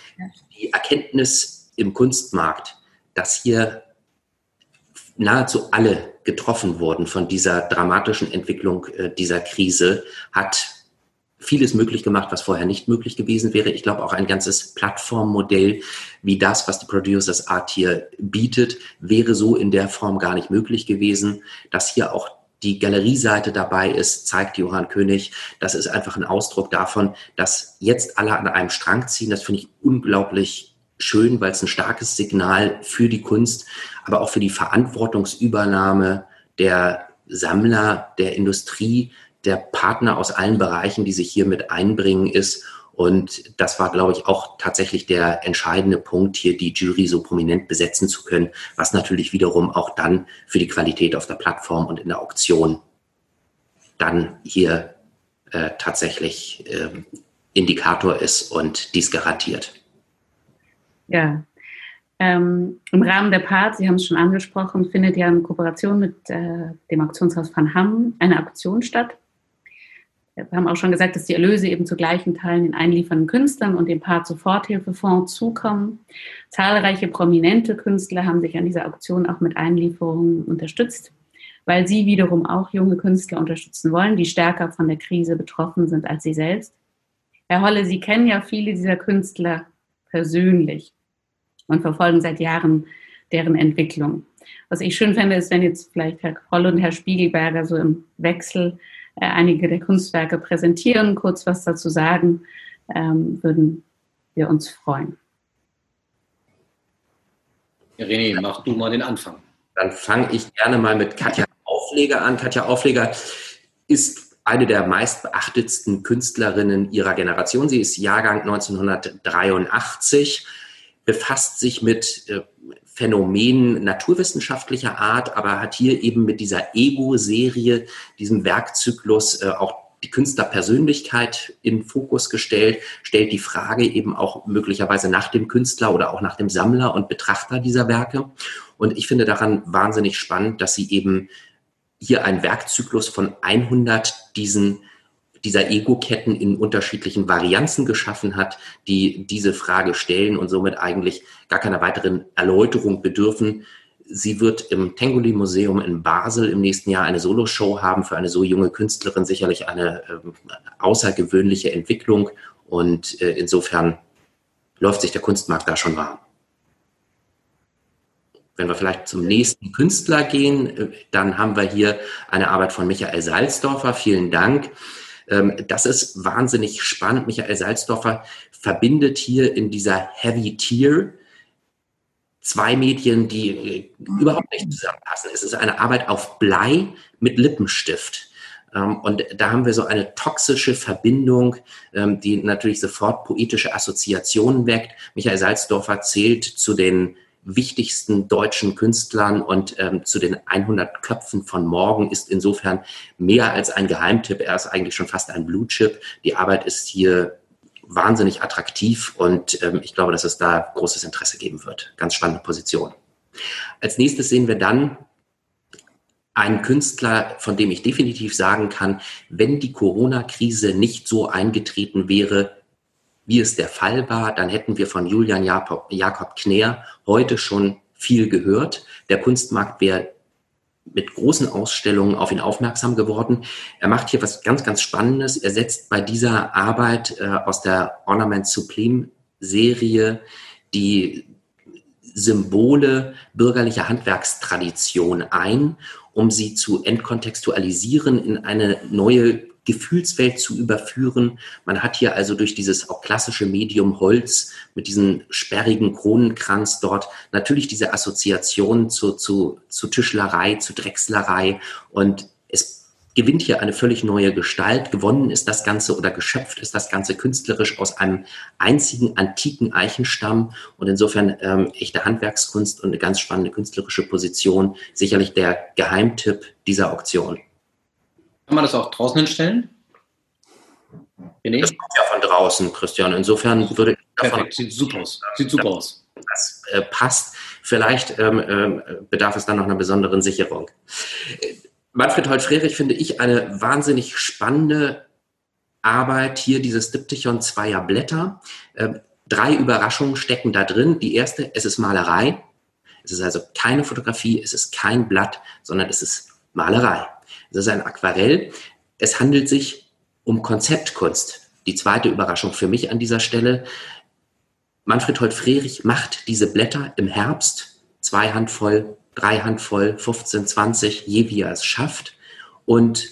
die Erkenntnis im Kunstmarkt, dass hier nahezu alle getroffen wurden von dieser dramatischen Entwicklung äh, dieser Krise, hat vieles möglich gemacht, was vorher nicht möglich gewesen wäre. Ich glaube, auch ein ganzes Plattformmodell wie das, was die Producers Art hier bietet, wäre so in der Form gar nicht möglich gewesen, dass hier auch die Galerieseite dabei ist, zeigt Johann König. Das ist einfach ein Ausdruck davon, dass jetzt alle an einem Strang ziehen. Das finde ich unglaublich schön, weil es ein starkes Signal für die Kunst, aber auch für die Verantwortungsübernahme der Sammler, der Industrie, der Partner aus allen Bereichen, die sich hier mit einbringen, ist. Und das war, glaube ich, auch tatsächlich der entscheidende Punkt, hier die Jury so prominent besetzen zu können, was natürlich wiederum auch dann für die Qualität auf der Plattform und in der Auktion dann hier äh, tatsächlich äh, Indikator ist und dies garantiert. Ja. Ähm, Im Rahmen der PART, Sie haben es schon angesprochen, findet ja in Kooperation mit äh, dem Auktionshaus Van Hamm eine Auktion statt. Wir haben auch schon gesagt, dass die Erlöse eben zu gleichen Teilen den einliefernden Künstlern und dem Part Soforthilfefonds zukommen. Zahlreiche prominente Künstler haben sich an dieser Auktion auch mit Einlieferungen unterstützt, weil sie wiederum auch junge Künstler unterstützen wollen, die stärker von der Krise betroffen sind als sie selbst. Herr Holle, Sie kennen ja viele dieser Künstler persönlich und verfolgen seit Jahren deren Entwicklung. Was ich schön fände, ist, wenn jetzt vielleicht Herr Holle und Herr Spiegelberger so im Wechsel äh, einige der Kunstwerke präsentieren, kurz was dazu sagen, ähm, würden wir uns freuen. René, mach du mal den Anfang. Dann fange ich gerne mal mit Katja Aufleger an. Katja Aufleger ist eine der meistbeachtetsten Künstlerinnen ihrer Generation. Sie ist Jahrgang 1983, befasst sich mit äh, Phänomen naturwissenschaftlicher Art, aber hat hier eben mit dieser Ego-Serie, diesem Werkzyklus äh, auch die Künstlerpersönlichkeit in Fokus gestellt, stellt die Frage eben auch möglicherweise nach dem Künstler oder auch nach dem Sammler und Betrachter dieser Werke. Und ich finde daran wahnsinnig spannend, dass sie eben hier einen Werkzyklus von 100 diesen dieser Ego-Ketten in unterschiedlichen Varianzen geschaffen hat, die diese Frage stellen und somit eigentlich gar keiner weiteren Erläuterung bedürfen. Sie wird im Tengoli Museum in Basel im nächsten Jahr eine Soloshow haben für eine so junge Künstlerin, sicherlich eine äh, außergewöhnliche Entwicklung und äh, insofern läuft sich der Kunstmarkt da schon warm. Wenn wir vielleicht zum nächsten Künstler gehen, äh, dann haben wir hier eine Arbeit von Michael Salzdorfer. Vielen Dank. Ähm, das ist wahnsinnig spannend. Michael Salzdorfer verbindet hier in dieser Heavy Tier zwei Medien, die äh, überhaupt nicht zusammenpassen. Es ist eine Arbeit auf Blei mit Lippenstift. Ähm, und da haben wir so eine toxische Verbindung, ähm, die natürlich sofort poetische Assoziationen weckt. Michael Salzdorfer zählt zu den wichtigsten deutschen Künstlern und ähm, zu den 100 Köpfen von morgen ist insofern mehr als ein Geheimtipp. Er ist eigentlich schon fast ein Blue Chip. Die Arbeit ist hier wahnsinnig attraktiv und ähm, ich glaube, dass es da großes Interesse geben wird. Ganz spannende Position. Als nächstes sehen wir dann einen Künstler, von dem ich definitiv sagen kann, wenn die Corona-Krise nicht so eingetreten wäre, wie es der Fall war, dann hätten wir von Julian Jakob, Jakob Knär heute schon viel gehört. Der Kunstmarkt wäre mit großen Ausstellungen auf ihn aufmerksam geworden. Er macht hier was ganz, ganz Spannendes. Er setzt bei dieser Arbeit äh, aus der Ornament Supreme Serie die Symbole bürgerlicher Handwerkstradition ein, um sie zu entkontextualisieren in eine neue Gefühlswelt zu überführen. Man hat hier also durch dieses auch klassische Medium Holz mit diesem sperrigen Kronenkranz dort natürlich diese Assoziation zu, zu, zu Tischlerei, zu Drechslerei und es gewinnt hier eine völlig neue Gestalt. Gewonnen ist das Ganze oder geschöpft ist das Ganze künstlerisch aus einem einzigen antiken Eichenstamm und insofern ähm, echte Handwerkskunst und eine ganz spannende künstlerische Position. Sicherlich der Geheimtipp dieser Auktion. Kann man das auch draußen hinstellen? René? Das kommt ja von draußen, Christian. Insofern würde ich davon. Perfekt, sieht super aus. Sieht super aus. Das äh, passt. Vielleicht ähm, äh, bedarf es dann noch einer besonderen Sicherung. Manfred Holt-Frerich finde ich eine wahnsinnig spannende Arbeit. Hier dieses Diptychon zweier Blätter. Ähm, drei Überraschungen stecken da drin. Die erste, es ist Malerei. Es ist also keine Fotografie, es ist kein Blatt, sondern es ist Malerei. Das ist ein Aquarell. Es handelt sich um Konzeptkunst. Die zweite Überraschung für mich an dieser Stelle. Manfred Holt-Frerich macht diese Blätter im Herbst, zwei Handvoll, drei Handvoll, 15, 20, je wie er es schafft und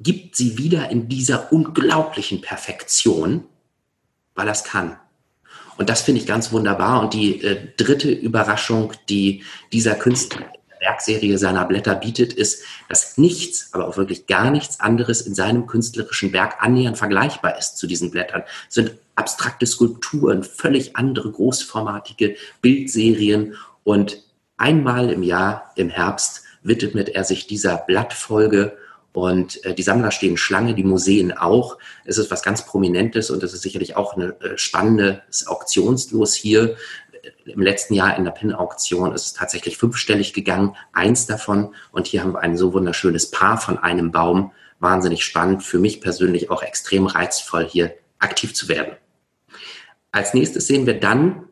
gibt sie wieder in dieser unglaublichen Perfektion, weil er es kann. Und das finde ich ganz wunderbar. Und die äh, dritte Überraschung, die dieser Künstler Werkserie seiner Blätter bietet, ist, dass nichts, aber auch wirklich gar nichts anderes in seinem künstlerischen Werk annähernd vergleichbar ist zu diesen Blättern. Es sind abstrakte Skulpturen, völlig andere großformatige Bildserien und einmal im Jahr im Herbst widmet er sich dieser Blattfolge Und äh, die Sammler stehen Schlange, die Museen auch. Es ist was ganz Prominentes und es ist sicherlich auch ein äh, spannendes Auktionslos hier. Im letzten Jahr in der Pin-Auktion ist es tatsächlich fünfstellig gegangen, eins davon. Und hier haben wir ein so wunderschönes Paar von einem Baum. Wahnsinnig spannend, für mich persönlich auch extrem reizvoll, hier aktiv zu werden. Als nächstes sehen wir dann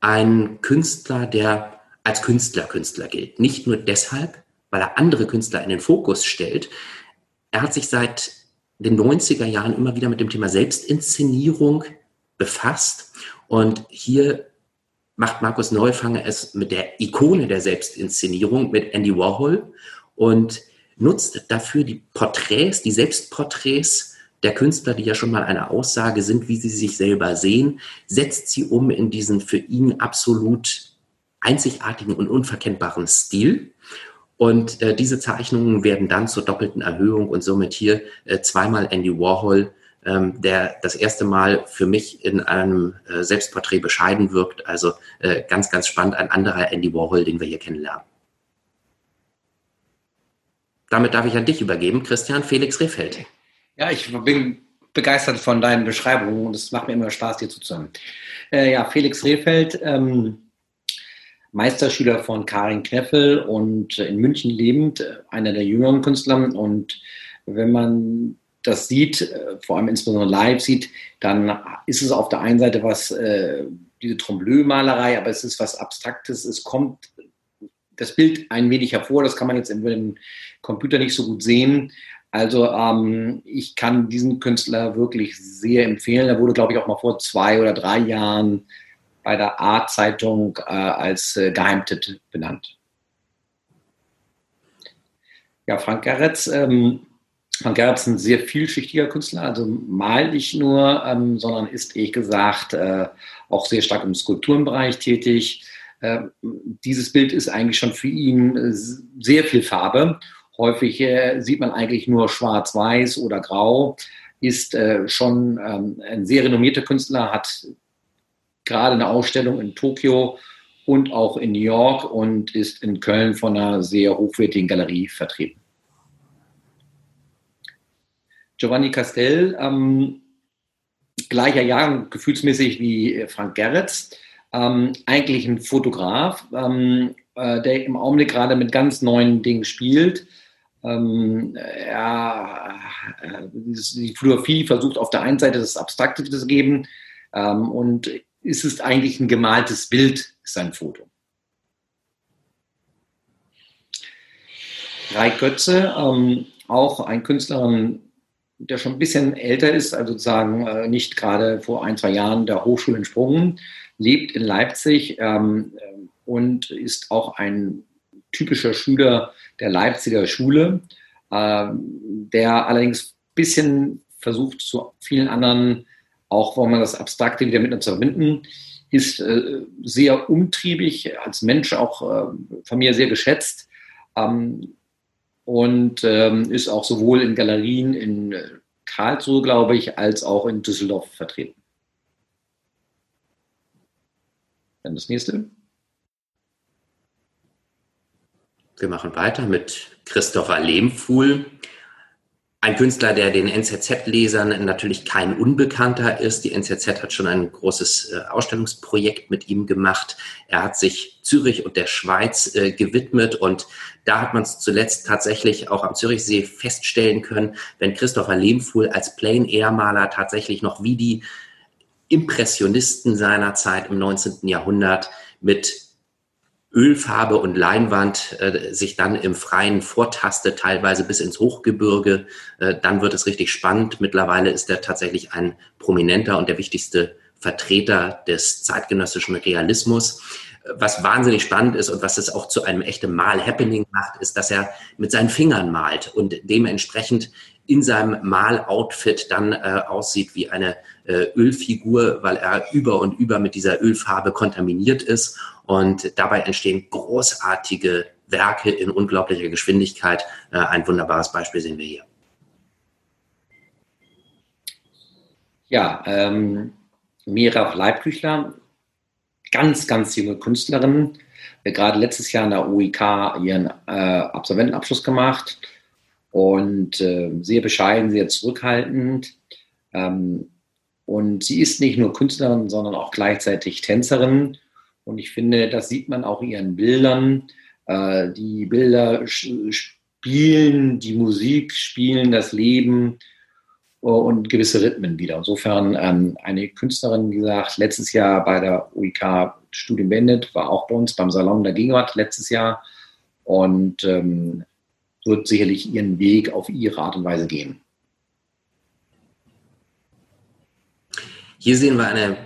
einen Künstler, der als Künstler Künstler gilt. Nicht nur deshalb, weil er andere Künstler in den Fokus stellt. Er hat sich seit den 90er Jahren immer wieder mit dem Thema Selbstinszenierung befasst. Und hier macht Markus Neufanger es mit der Ikone der Selbstinszenierung, mit Andy Warhol und nutzt dafür die Porträts, die Selbstporträts der Künstler, die ja schon mal eine Aussage sind, wie sie sich selber sehen, setzt sie um in diesen für ihn absolut einzigartigen und unverkennbaren Stil. Und äh, diese Zeichnungen werden dann zur doppelten Erhöhung und somit hier äh, zweimal Andy Warhol, ähm, der das erste Mal für mich in einem äh, Selbstporträt bescheiden wirkt. Also äh, ganz, ganz spannend, ein anderer Andy Warhol, den wir hier kennenlernen. Damit darf ich an dich übergeben, Christian Felix Rehfeld. Ja, ich bin begeistert von deinen Beschreibungen und es macht mir immer Spaß, dir zuzuhören. Äh, ja, Felix Rehfeld. Ähm Meisterschüler von Karin Kneffel und in München lebend, einer der jüngeren Künstler. Und wenn man das sieht, vor allem insbesondere live sieht, dann ist es auf der einen Seite was, äh, diese Trombleu-Malerei, aber es ist was Abstraktes. Es kommt das Bild ein wenig hervor, das kann man jetzt den Computer nicht so gut sehen. Also ähm, ich kann diesen Künstler wirklich sehr empfehlen. Er wurde, glaube ich, auch mal vor zwei oder drei Jahren bei der A-Zeitung äh, als äh, Geheimtitel benannt. Ja, Frank Gerretz, ähm, Frank Gerretz ist ein sehr vielschichtiger Künstler, also malt nicht nur, ähm, sondern ist, ehrlich gesagt, äh, auch sehr stark im Skulpturenbereich tätig. Äh, dieses Bild ist eigentlich schon für ihn äh, sehr viel Farbe. Häufig äh, sieht man eigentlich nur schwarz-weiß oder grau ist äh, schon ähm, ein sehr renommierter Künstler, hat gerade eine Ausstellung in Tokio und auch in New York und ist in Köln von einer sehr hochwertigen Galerie vertreten. Giovanni Castell, ähm, gleicher Jahr, gefühlsmäßig wie Frank Gerritz, ähm, eigentlich ein Fotograf, ähm, äh, der im Augenblick gerade mit ganz neuen Dingen spielt. Ähm, er, äh, die Fotografie versucht auf der einen Seite das Abstrakte zu geben ähm, und ist es eigentlich ein gemaltes Bild, ist ein Foto. Rai Götze, ähm, auch ein Künstler, der schon ein bisschen älter ist, also sozusagen äh, nicht gerade vor ein, zwei Jahren der Hochschule entsprungen, lebt in Leipzig ähm, und ist auch ein typischer Schüler der Leipziger Schule, äh, der allerdings ein bisschen versucht, zu vielen anderen auch wenn man das Abstrakte wieder miteinander zu verbinden, ist äh, sehr umtriebig, als Mensch auch äh, von mir sehr geschätzt ähm, und ähm, ist auch sowohl in Galerien in äh, Karlsruhe, glaube ich, als auch in Düsseldorf vertreten. Dann das nächste. Wir machen weiter mit Christopher Lehmfuhl. Ein Künstler, der den NZZ-Lesern natürlich kein Unbekannter ist. Die NZZ hat schon ein großes äh, Ausstellungsprojekt mit ihm gemacht. Er hat sich Zürich und der Schweiz äh, gewidmet und da hat man es zuletzt tatsächlich auch am Zürichsee feststellen können, wenn Christopher Lehmfuhl als Plein-Air-Maler tatsächlich noch wie die Impressionisten seiner Zeit im 19. Jahrhundert mit Ölfarbe und Leinwand äh, sich dann im Freien vortastet, teilweise bis ins Hochgebirge, äh, dann wird es richtig spannend. Mittlerweile ist er tatsächlich ein prominenter und der wichtigste Vertreter des zeitgenössischen Realismus. Was wahnsinnig spannend ist und was es auch zu einem echten Mal-Happening macht, ist, dass er mit seinen Fingern malt und dementsprechend in seinem Mal-Outfit dann äh, aussieht wie eine äh, Ölfigur, weil er über und über mit dieser Ölfarbe kontaminiert ist und dabei entstehen großartige Werke in unglaublicher Geschwindigkeit. Äh, ein wunderbares Beispiel sehen wir hier. Ja, ähm, Mira Leibküchler, ganz, ganz junge Künstlerin, gerade letztes Jahr an der UIK ihren äh, Absolventenabschluss gemacht und äh, sehr bescheiden, sehr zurückhaltend. Ähm, und sie ist nicht nur Künstlerin, sondern auch gleichzeitig Tänzerin. Und ich finde, das sieht man auch in ihren Bildern. Äh, die Bilder spielen die Musik, spielen das Leben äh, und gewisse Rhythmen wieder. Insofern ähm, eine Künstlerin, wie gesagt, letztes Jahr bei der UIK Studium beendet, war auch bei uns beim Salon der Gegenwart letztes Jahr und ähm, wird sicherlich ihren Weg auf ihre Art und Weise gehen. Hier sehen wir eine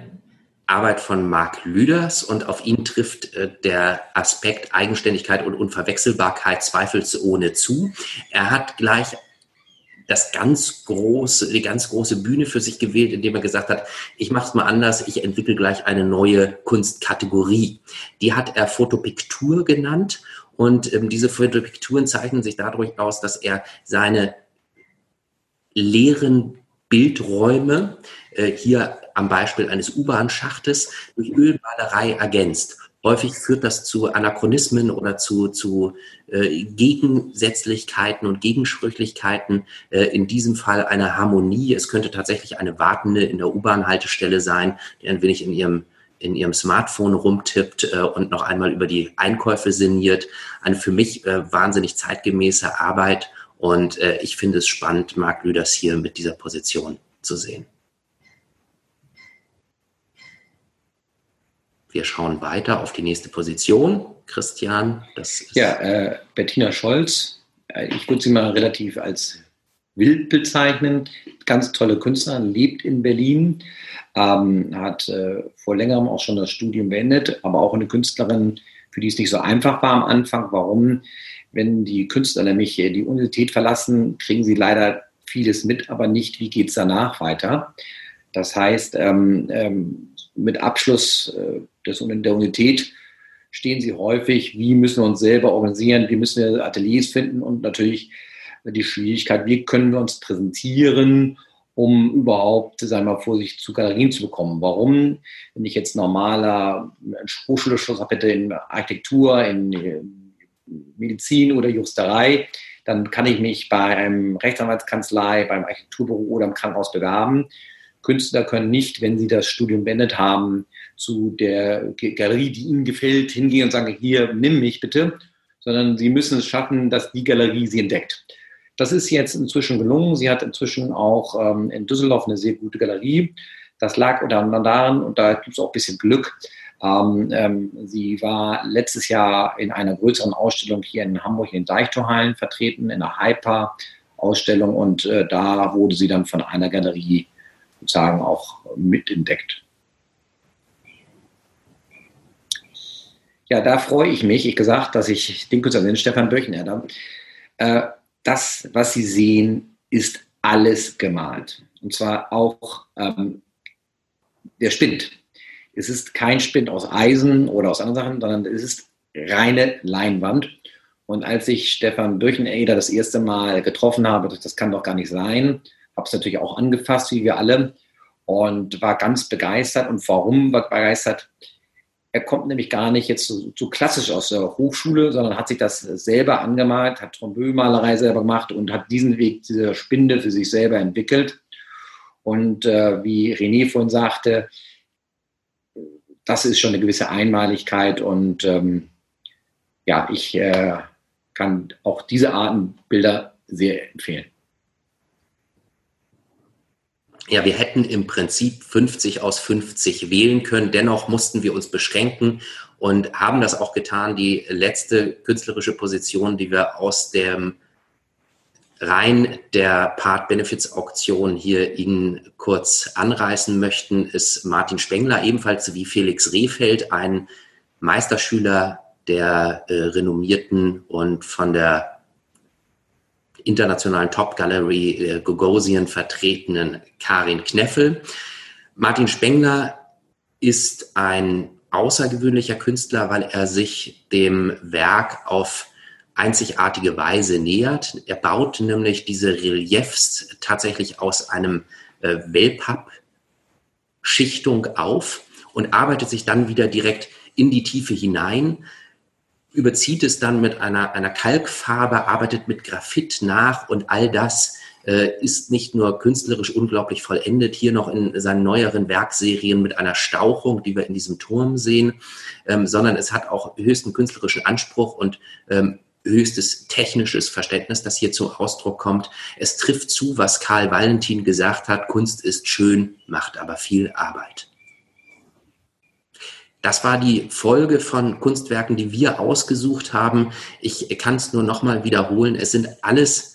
Arbeit von Marc Lüders und auf ihn trifft äh, der Aspekt Eigenständigkeit und Unverwechselbarkeit zweifelsohne zu. Er hat gleich das ganz große, die ganz große Bühne für sich gewählt, indem er gesagt hat, ich mache es mal anders, ich entwickle gleich eine neue Kunstkategorie. Die hat er Fotopiktur genannt und ähm, diese Fotopikturen zeichnen sich dadurch aus, dass er seine leeren Bildräume äh, hier am Beispiel eines U-Bahn-Schachtes durch Ölmalerei ergänzt. Häufig führt das zu Anachronismen oder zu, zu äh, Gegensätzlichkeiten und Gegensprüchlichkeiten. Äh, in diesem Fall eine Harmonie. Es könnte tatsächlich eine Wartende in der U-Bahn-Haltestelle sein, die ein wenig in ihrem in ihrem Smartphone rumtippt äh, und noch einmal über die Einkäufe sinniert. Eine für mich äh, wahnsinnig zeitgemäße Arbeit und äh, ich finde es spannend, Marc Lüders hier mit dieser Position zu sehen. Wir schauen weiter auf die nächste Position. Christian, das ist. Ja, äh, Bettina Scholz. Äh, ich würde sie mal relativ als wild bezeichnen. Ganz tolle Künstlerin, lebt in Berlin, ähm, hat äh, vor längerem auch schon das Studium beendet, aber auch eine Künstlerin, für die es nicht so einfach war am Anfang. Warum? Wenn die Künstler nämlich die Universität verlassen, kriegen sie leider vieles mit, aber nicht, wie geht es danach weiter. Das heißt, ähm, ähm, mit Abschluss äh, des, der Unität stehen sie häufig, wie müssen wir uns selber organisieren, wie müssen wir Ateliers finden und natürlich die Schwierigkeit, wie können wir uns präsentieren, um überhaupt, sagen wir mal, Vorsicht zu Galerien zu bekommen. Warum? Wenn ich jetzt normaler Hochschulabschluss habe, hätte in Architektur, in Medizin oder Juristerei, dann kann ich mich bei einem Rechtsanwaltskanzlei, beim Architekturbüro oder im Krankenhaus bewerben. Künstler können nicht, wenn sie das Studium beendet haben, zu der Galerie, die ihnen gefällt, hingehen und sagen, hier, nimm mich bitte, sondern sie müssen es schaffen, dass die Galerie sie entdeckt. Das ist jetzt inzwischen gelungen. Sie hat inzwischen auch ähm, in Düsseldorf eine sehr gute Galerie. Das lag unter anderem daran, und da gibt es auch ein bisschen Glück. Ähm, ähm, sie war letztes Jahr in einer größeren Ausstellung hier in Hamburg in den Deichtorhallen vertreten, in der Hyper-Ausstellung, und äh, da wurde sie dann von einer Galerie sozusagen auch mitentdeckt. Ja, da freue ich mich, ich gesagt, dass ich den Künstler den Stefan Böchner, äh, das, was Sie sehen, ist alles gemalt. Und zwar auch ähm, der Spind. Es ist kein Spind aus Eisen oder aus anderen Sachen, sondern es ist reine Leinwand. Und als ich Stefan Bircheneder das erste Mal getroffen habe, das, das kann doch gar nicht sein, habe es natürlich auch angefasst, wie wir alle, und war ganz begeistert. Und warum war begeistert? Er kommt nämlich gar nicht jetzt so, so, klassisch aus der Hochschule, sondern hat sich das selber angemalt, hat Trombömalerei selber gemacht und hat diesen Weg dieser Spinde für sich selber entwickelt. Und äh, wie René vorhin sagte, das ist schon eine gewisse Einmaligkeit und ähm, ja, ich äh, kann auch diese Arten Bilder sehr empfehlen. Ja, wir hätten im Prinzip 50 aus 50 wählen können. Dennoch mussten wir uns beschränken und haben das auch getan. Die letzte künstlerische Position, die wir aus dem rein der Part-Benefits-Auktion hier Ihnen kurz anreißen möchten, ist Martin Spengler, ebenfalls wie Felix Rehfeld, ein Meisterschüler der äh, renommierten und von der internationalen Top Gallery äh, Gogosian vertretenen Karin Kneffel. Martin Spengler ist ein außergewöhnlicher Künstler, weil er sich dem Werk auf einzigartige Weise nähert. Er baut nämlich diese Reliefs tatsächlich aus einem äh, Wellpapp-Schichtung auf und arbeitet sich dann wieder direkt in die Tiefe hinein überzieht es dann mit einer, einer Kalkfarbe, arbeitet mit Graphit nach und all das äh, ist nicht nur künstlerisch unglaublich vollendet, hier noch in seinen neueren Werkserien mit einer Stauchung, die wir in diesem Turm sehen, ähm, sondern es hat auch höchsten künstlerischen Anspruch und ähm, höchstes technisches Verständnis, das hier zum Ausdruck kommt. Es trifft zu, was Karl Valentin gesagt hat, Kunst ist schön, macht aber viel Arbeit. Das war die Folge von Kunstwerken, die wir ausgesucht haben. Ich kann es nur nochmal wiederholen. Es sind alles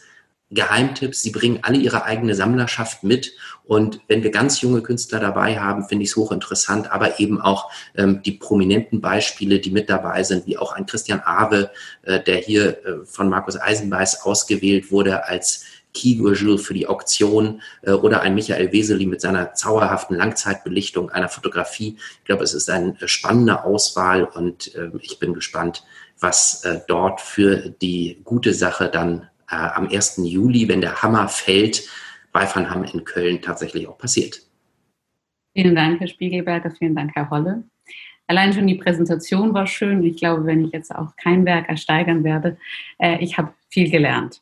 Geheimtipps. Sie bringen alle ihre eigene Sammlerschaft mit. Und wenn wir ganz junge Künstler dabei haben, finde ich es hochinteressant, aber eben auch ähm, die prominenten Beispiele, die mit dabei sind, wie auch ein Christian Awe, äh, der hier äh, von Markus Eisenbeiß ausgewählt wurde als Keyguajul für die Auktion äh, oder ein Michael Weseli mit seiner zauberhaften Langzeitbelichtung einer Fotografie. Ich glaube, es ist eine spannende Auswahl und äh, ich bin gespannt, was äh, dort für die gute Sache dann äh, am 1. Juli, wenn der Hammer fällt, bei Van Hamm in Köln tatsächlich auch passiert. Vielen Dank, Herr Spiegelberger, vielen Dank, Herr Holle. Allein schon die Präsentation war schön. Ich glaube, wenn ich jetzt auch kein Werk ersteigern werde, äh, ich habe viel gelernt.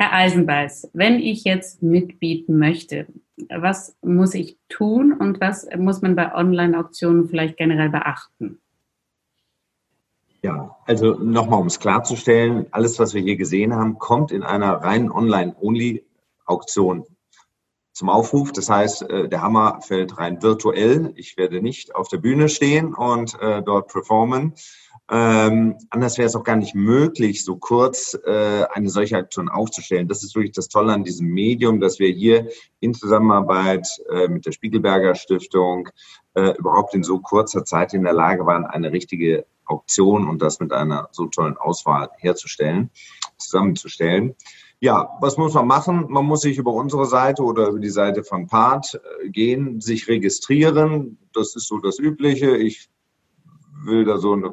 Herr Eisenbeiß, wenn ich jetzt mitbieten möchte, was muss ich tun und was muss man bei Online-Auktionen vielleicht generell beachten? Ja, also nochmal, um es klarzustellen, alles, was wir hier gesehen haben, kommt in einer reinen Online-Only-Auktion zum Aufruf. Das heißt, äh, der Hammer fällt rein virtuell. Ich werde nicht auf der Bühne stehen und äh, dort performen. Ähm, anders wäre es auch gar nicht möglich, so kurz äh, eine solche Aktion aufzustellen. Das ist wirklich das Tolle an diesem Medium, dass wir hier in Zusammenarbeit äh, mit der Spiegelberger Stiftung äh, überhaupt in so kurzer Zeit in der Lage waren, eine richtige Auktion und das mit einer so tollen Auswahl herzustellen, zusammenzustellen. Ja, was muss man machen? Man muss sich über unsere Seite oder über die Seite von Part äh, gehen, sich registrieren. Das ist so das Übliche. Ich will da so eine,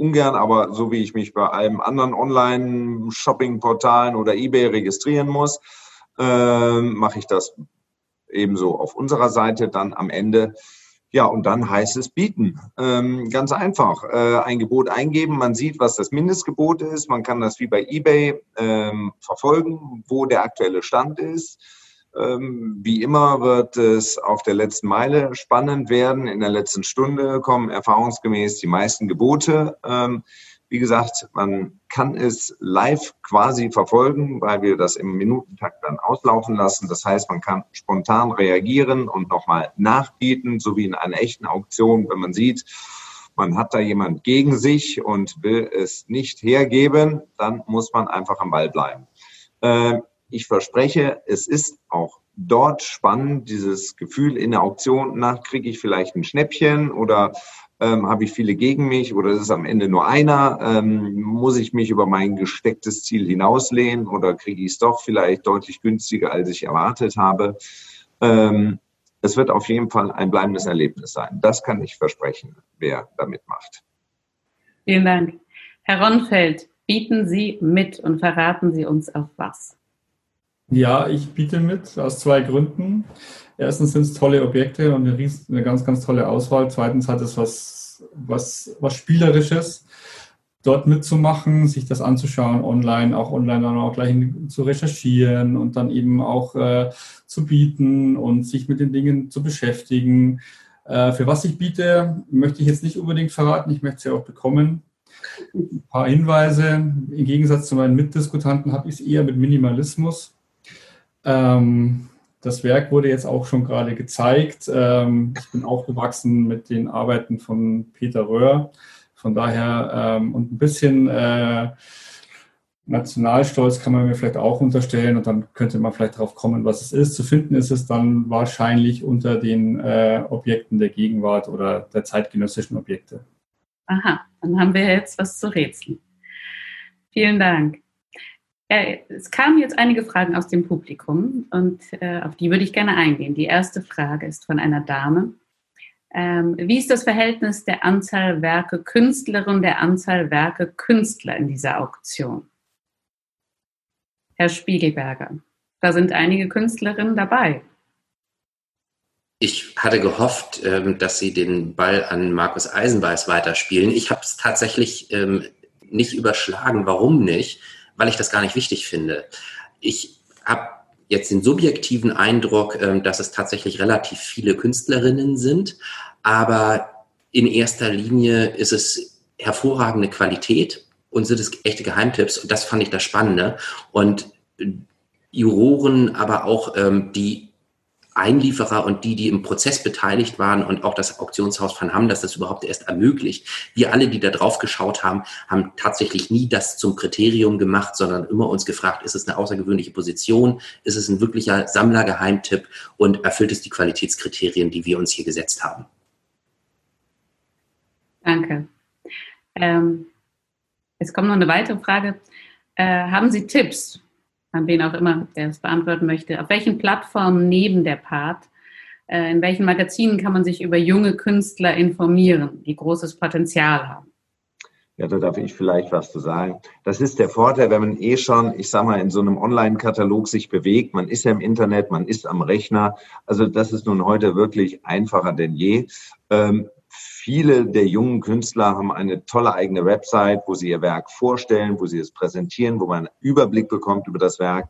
ungern, aber so wie ich mich bei einem anderen Online-Shopping-Portalen oder eBay registrieren muss, äh, mache ich das ebenso auf unserer Seite dann am Ende ja, und dann heißt es bieten. Ähm, ganz einfach. Äh, ein Gebot eingeben, man sieht, was das Mindestgebot ist. Man kann das wie bei eBay ähm, verfolgen, wo der aktuelle Stand ist. Ähm, wie immer wird es auf der letzten Meile spannend werden. In der letzten Stunde kommen erfahrungsgemäß die meisten Gebote. Ähm, wie gesagt, man kann es live quasi verfolgen, weil wir das im Minutentakt dann auslaufen lassen. Das heißt, man kann spontan reagieren und nochmal nachbieten, so wie in einer echten Auktion, wenn man sieht, man hat da jemand gegen sich und will es nicht hergeben, dann muss man einfach am Ball bleiben. Ich verspreche, es ist auch dort spannend, dieses Gefühl in der Auktion nach, kriege ich vielleicht ein Schnäppchen oder ähm, habe ich viele gegen mich oder ist es am Ende nur einer? Ähm, muss ich mich über mein gestecktes Ziel hinauslehnen oder kriege ich es doch vielleicht deutlich günstiger, als ich erwartet habe? Ähm, es wird auf jeden Fall ein bleibendes Erlebnis sein. Das kann ich versprechen, wer damit macht. Vielen Dank. Herr Ronfeld, bieten Sie mit und verraten Sie uns auf was? Ja, ich biete mit aus zwei Gründen. Erstens sind es tolle Objekte und eine, eine, ganz, ganz tolle Auswahl. Zweitens hat es was, was, was Spielerisches, dort mitzumachen, sich das anzuschauen, online, auch online dann auch gleich zu recherchieren und dann eben auch äh, zu bieten und sich mit den Dingen zu beschäftigen. Äh, für was ich biete, möchte ich jetzt nicht unbedingt verraten. Ich möchte sie auch bekommen. Ein paar Hinweise. Im Gegensatz zu meinen Mitdiskutanten habe ich es eher mit Minimalismus. Ähm, das Werk wurde jetzt auch schon gerade gezeigt. Ähm, ich bin aufgewachsen mit den Arbeiten von Peter Röhr. Von daher ähm, und ein bisschen äh, Nationalstolz kann man mir vielleicht auch unterstellen und dann könnte man vielleicht darauf kommen, was es ist. Zu finden ist es dann wahrscheinlich unter den äh, Objekten der Gegenwart oder der zeitgenössischen Objekte. Aha, dann haben wir jetzt was zu rätseln. Vielen Dank. Es kamen jetzt einige Fragen aus dem Publikum und äh, auf die würde ich gerne eingehen. Die erste Frage ist von einer Dame. Ähm, wie ist das Verhältnis der Anzahl Werke Künstlerin, der Anzahl Werke Künstler in dieser Auktion? Herr Spiegelberger, da sind einige Künstlerinnen dabei. Ich hatte gehofft, ähm, dass Sie den Ball an Markus Eisenbeiß weiterspielen. Ich habe es tatsächlich ähm, nicht überschlagen. Warum nicht? Weil ich das gar nicht wichtig finde. Ich habe jetzt den subjektiven Eindruck, ähm, dass es tatsächlich relativ viele Künstlerinnen sind, aber in erster Linie ist es hervorragende Qualität und sind es echte Geheimtipps. Und das fand ich das Spannende. Und Juroren, aber auch ähm, die Einlieferer und die, die im Prozess beteiligt waren und auch das Auktionshaus Van Hamm, dass das überhaupt erst ermöglicht. Wir alle, die da drauf geschaut haben, haben tatsächlich nie das zum Kriterium gemacht, sondern immer uns gefragt, ist es eine außergewöhnliche Position? Ist es ein wirklicher Sammlergeheimtipp und erfüllt es die Qualitätskriterien, die wir uns hier gesetzt haben? Danke. Ähm, es kommt noch eine weitere Frage. Äh, haben Sie Tipps an wen auch immer, der es beantworten möchte. Auf welchen Plattformen neben der Part, äh, in welchen Magazinen kann man sich über junge Künstler informieren, die großes Potenzial haben? Ja, da darf ich vielleicht was zu sagen. Das ist der Vorteil, wenn man eh schon, ich sag mal, in so einem Online-Katalog sich bewegt. Man ist ja im Internet, man ist am Rechner. Also das ist nun heute wirklich einfacher denn je. Ähm, Viele der jungen Künstler haben eine tolle eigene Website, wo sie ihr Werk vorstellen, wo sie es präsentieren, wo man einen Überblick bekommt über das Werk.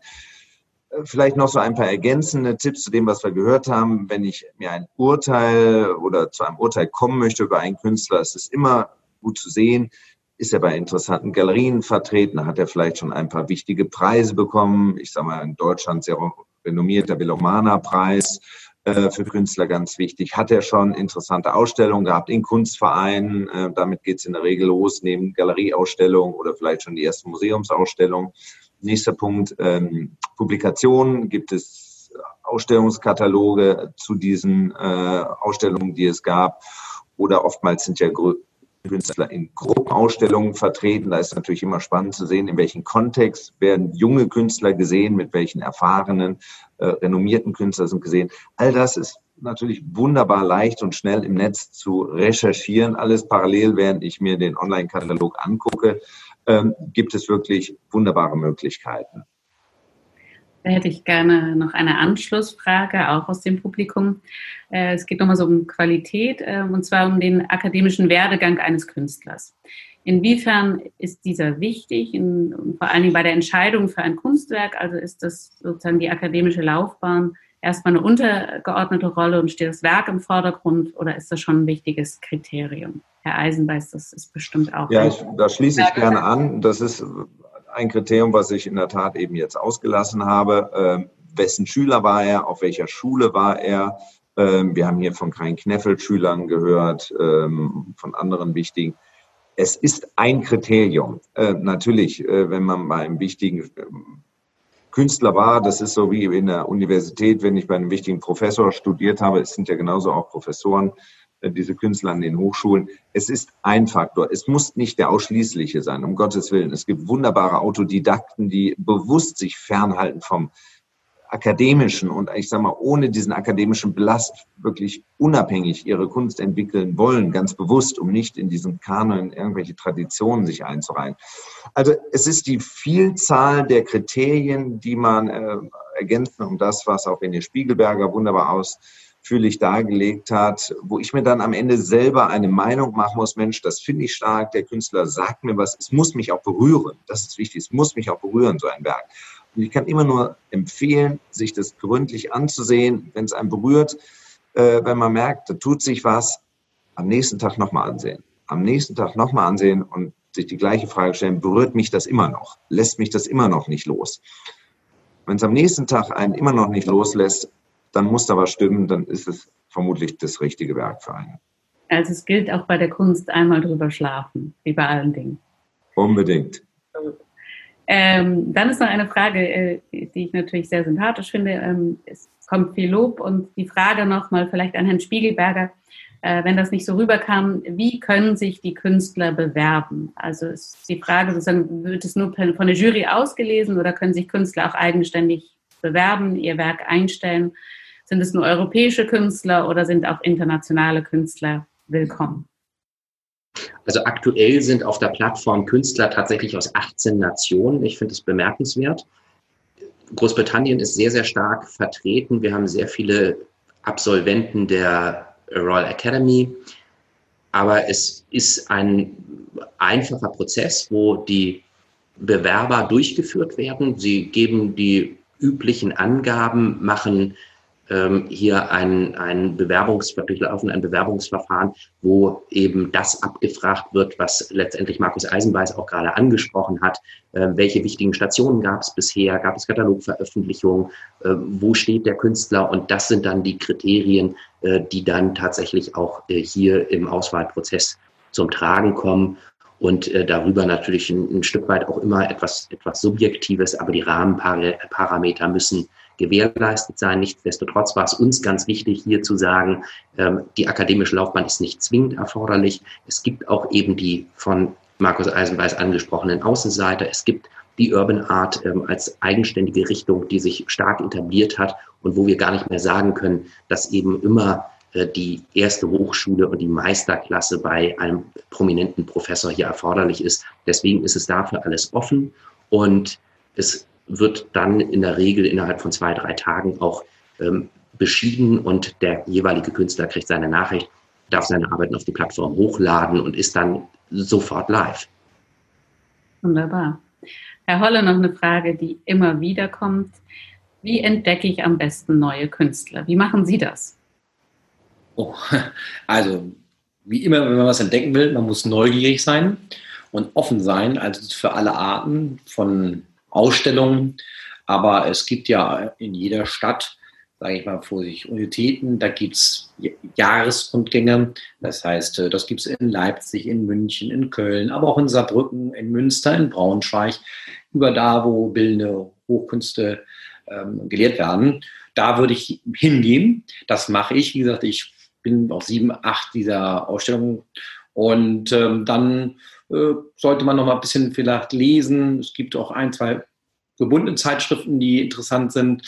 Äh, vielleicht noch so ein paar ergänzende Tipps zu dem, was wir gehört haben. Wenn ich mir ein Urteil oder zu einem Urteil kommen möchte über einen Künstler, ist es immer gut zu sehen, ist er bei interessanten Galerien vertreten, hat er vielleicht schon ein paar wichtige Preise bekommen. Ich sage mal, in Deutschland sehr renommierter Velomana-Preis äh, für Künstler ganz wichtig. Hat er schon interessante Ausstellungen gehabt in Kunstvereinen? Äh, damit geht es in der Regel los, neben Galerieausstellungen oder vielleicht schon die erste Museumsausstellung. Nächster Punkt, ähm, Publikationen. Gibt es Ausstellungskataloge zu diesen äh, Ausstellungen, die es gab? Oder oftmals sind ja Künstler in Gruppenausstellungen vertreten. Da ist natürlich immer spannend zu sehen, in welchem Kontext werden junge Künstler gesehen, mit welchen erfahrenen, äh, renommierten Künstlern sind gesehen. All das ist natürlich wunderbar leicht und schnell im Netz zu recherchieren. Alles parallel, während ich mir den Online-Katalog angucke, ähm, gibt es wirklich wunderbare Möglichkeiten. Da hätte ich gerne noch eine Anschlussfrage, auch aus dem Publikum. Äh, es geht nochmal so um Qualität, äh, und zwar um den akademischen Werdegang eines Künstlers. Inwiefern ist dieser wichtig, in, vor allen Dingen bei der Entscheidung für ein Kunstwerk? Also ist das sozusagen die akademische Laufbahn erstmal eine untergeordnete Rolle und steht das Werk im Vordergrund oder ist das schon ein wichtiges Kriterium? Herr Eisenbeiß, das ist bestimmt auch. Ja, ich, da schließe ich gerne an. Das ist ein Kriterium, was ich in der Tat eben jetzt ausgelassen habe. Ähm, wessen Schüler war er? Auf welcher Schule war er? Ähm, wir haben hier von Karin Kneffel Schülern gehört, ähm, von anderen wichtigen. Es ist ein Kriterium. Äh, natürlich, äh, wenn man bei einem wichtigen Künstler war, das ist so wie in der Universität, wenn ich bei einem wichtigen Professor studiert habe, es sind ja genauso auch Professoren, diese Künstler an den Hochschulen. Es ist ein Faktor. Es muss nicht der ausschließliche sein, um Gottes Willen. Es gibt wunderbare Autodidakten, die bewusst sich fernhalten vom akademischen und ich sage mal, ohne diesen akademischen Belast wirklich unabhängig ihre Kunst entwickeln wollen, ganz bewusst, um nicht in diesen Kanon irgendwelche Traditionen sich einzureihen. Also es ist die Vielzahl der Kriterien, die man äh, ergänzen um das, was auch in der Spiegelberger wunderbar aus ausführlich dargelegt hat, wo ich mir dann am Ende selber eine Meinung machen muss, Mensch, das finde ich stark, der Künstler sagt mir was, es muss mich auch berühren, das ist wichtig, es muss mich auch berühren, so ein Werk. Und ich kann immer nur empfehlen, sich das gründlich anzusehen, wenn es einen berührt, äh, wenn man merkt, da tut sich was, am nächsten Tag nochmal ansehen. Am nächsten Tag nochmal ansehen und sich die gleiche Frage stellen, berührt mich das immer noch? Lässt mich das immer noch nicht los? Wenn es am nächsten Tag einen immer noch nicht loslässt, dann muss da was stimmen, dann ist es vermutlich das richtige Werk für einen. Also es gilt auch bei der Kunst einmal drüber schlafen, wie bei allen Dingen. Unbedingt. Ähm, dann ist noch eine Frage, äh, die ich natürlich sehr sympathisch finde. Ähm, es kommt viel Lob und die Frage nochmal vielleicht an Herrn Spiegelberger, äh, wenn das nicht so rüberkam, wie können sich die Künstler bewerben? Also ist die Frage sozusagen, wird es nur von der Jury ausgelesen oder können sich Künstler auch eigenständig bewerben, ihr Werk einstellen? Sind es nur europäische Künstler oder sind auch internationale Künstler willkommen? Also aktuell sind auf der Plattform Künstler tatsächlich aus 18 Nationen. Ich finde es bemerkenswert. Großbritannien ist sehr, sehr stark vertreten. Wir haben sehr viele Absolventen der Royal Academy. Aber es ist ein einfacher Prozess, wo die Bewerber durchgeführt werden. Sie geben die üblichen Angaben, machen ähm, hier ein, ein, Bewerbungs durchlaufen ein Bewerbungsverfahren, wo eben das abgefragt wird, was letztendlich Markus Eisenbeiß auch gerade angesprochen hat. Äh, welche wichtigen Stationen gab es bisher? Gab es Katalogveröffentlichungen? Äh, wo steht der Künstler? Und das sind dann die Kriterien, äh, die dann tatsächlich auch äh, hier im Auswahlprozess zum Tragen kommen und äh, darüber natürlich ein, ein, Stück weit auch immer etwas, etwas Subjektives, aber die Rahmenparameter müssen gewährleistet sein. Nichtsdestotrotz war es uns ganz wichtig, hier zu sagen, ähm, die akademische Laufbahn ist nicht zwingend erforderlich. Es gibt auch eben die von Markus Eisenweiß angesprochenen Außenseiter. Es gibt die Urban Art ähm, als eigenständige Richtung, die sich stark etabliert hat und wo wir gar nicht mehr sagen können, dass eben immer äh, die erste Hochschule und die Meisterklasse bei einem prominenten Professor hier erforderlich ist. Deswegen ist es dafür alles offen und es wird dann in der Regel innerhalb von zwei, drei Tagen auch ähm, beschieden und der jeweilige Künstler kriegt seine Nachricht, darf seine Arbeiten auf die Plattform hochladen und ist dann sofort live. Wunderbar. Herr Holle, noch eine Frage, die immer wieder kommt. Wie entdecke ich am besten neue Künstler? Wie machen Sie das? Oh, also, wie immer, wenn man was entdecken will, man muss neugierig sein und offen sein, also für alle Arten von Ausstellungen. Aber es gibt ja in jeder Stadt, sage ich mal vorsichtig, Unitäten. Da gibt es Jahresrundgänge. Das heißt, äh, das gibt es in Leipzig, in München, in Köln, aber auch in Saarbrücken, in Münster, in Braunschweig, über da, wo bildende Hochkünste ähm, gelehrt werden. Da würde ich hingehen. Das mache ich. Wie gesagt, ich bin auf sieben, acht dieser Ausstellungen. Und ähm, dann sollte man noch mal ein bisschen vielleicht lesen. Es gibt auch ein, zwei gebundene Zeitschriften, die interessant sind.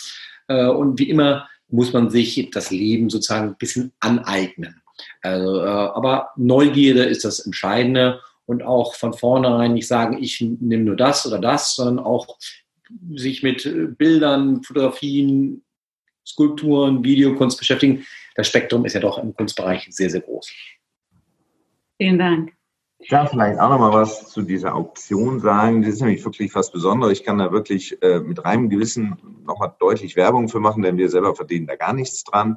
Äh, und wie immer muss man sich das Leben sozusagen ein bisschen aneignen. Also, äh, aber Neugierde ist das Entscheidende und auch von vornherein nicht sagen, ich nehme nur das oder das, sondern auch sich mit Bildern, Fotografien, Skulpturen, Videokunst beschäftigen. Das Spektrum ist ja doch im Kunstbereich sehr, sehr groß. Vielen Dank. Ja, vielleicht auch noch mal was zu dieser Auktion sagen. Das ist nämlich wirklich was Besonderes. Ich kann da wirklich äh, mit reinem Gewissen noch mal deutlich Werbung für machen, denn wir selber verdienen da gar nichts dran.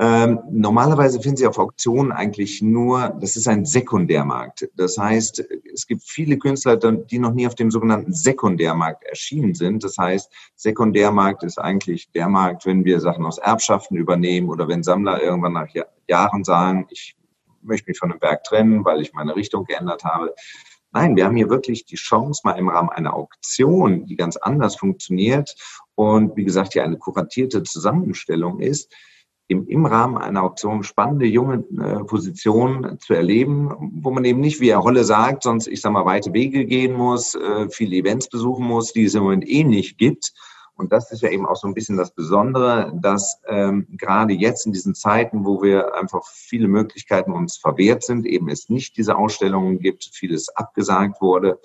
Ähm, normalerweise finden Sie auf Auktionen eigentlich nur, das ist ein Sekundärmarkt. Das heißt, es gibt viele Künstler, die noch nie auf dem sogenannten Sekundärmarkt erschienen sind. Das heißt, Sekundärmarkt ist eigentlich der Markt, wenn wir Sachen aus Erbschaften übernehmen oder wenn Sammler irgendwann nach Jahren sagen, ich möchte mich von einem Werk trennen, weil ich meine Richtung geändert habe. Nein, wir haben hier wirklich die Chance, mal im Rahmen einer Auktion, die ganz anders funktioniert und wie gesagt hier eine kuratierte Zusammenstellung ist, im, im Rahmen einer Auktion spannende junge äh, Positionen zu erleben, wo man eben nicht, wie Herr Holle sagt, sonst, ich sag mal, weite Wege gehen muss, äh, viele Events besuchen muss, die es im Moment eh nicht gibt. Und das ist ja eben auch so ein bisschen das Besondere, dass ähm, gerade jetzt in diesen Zeiten, wo wir einfach viele Möglichkeiten uns verwehrt sind, eben es nicht diese Ausstellungen gibt, vieles abgesagt wurde,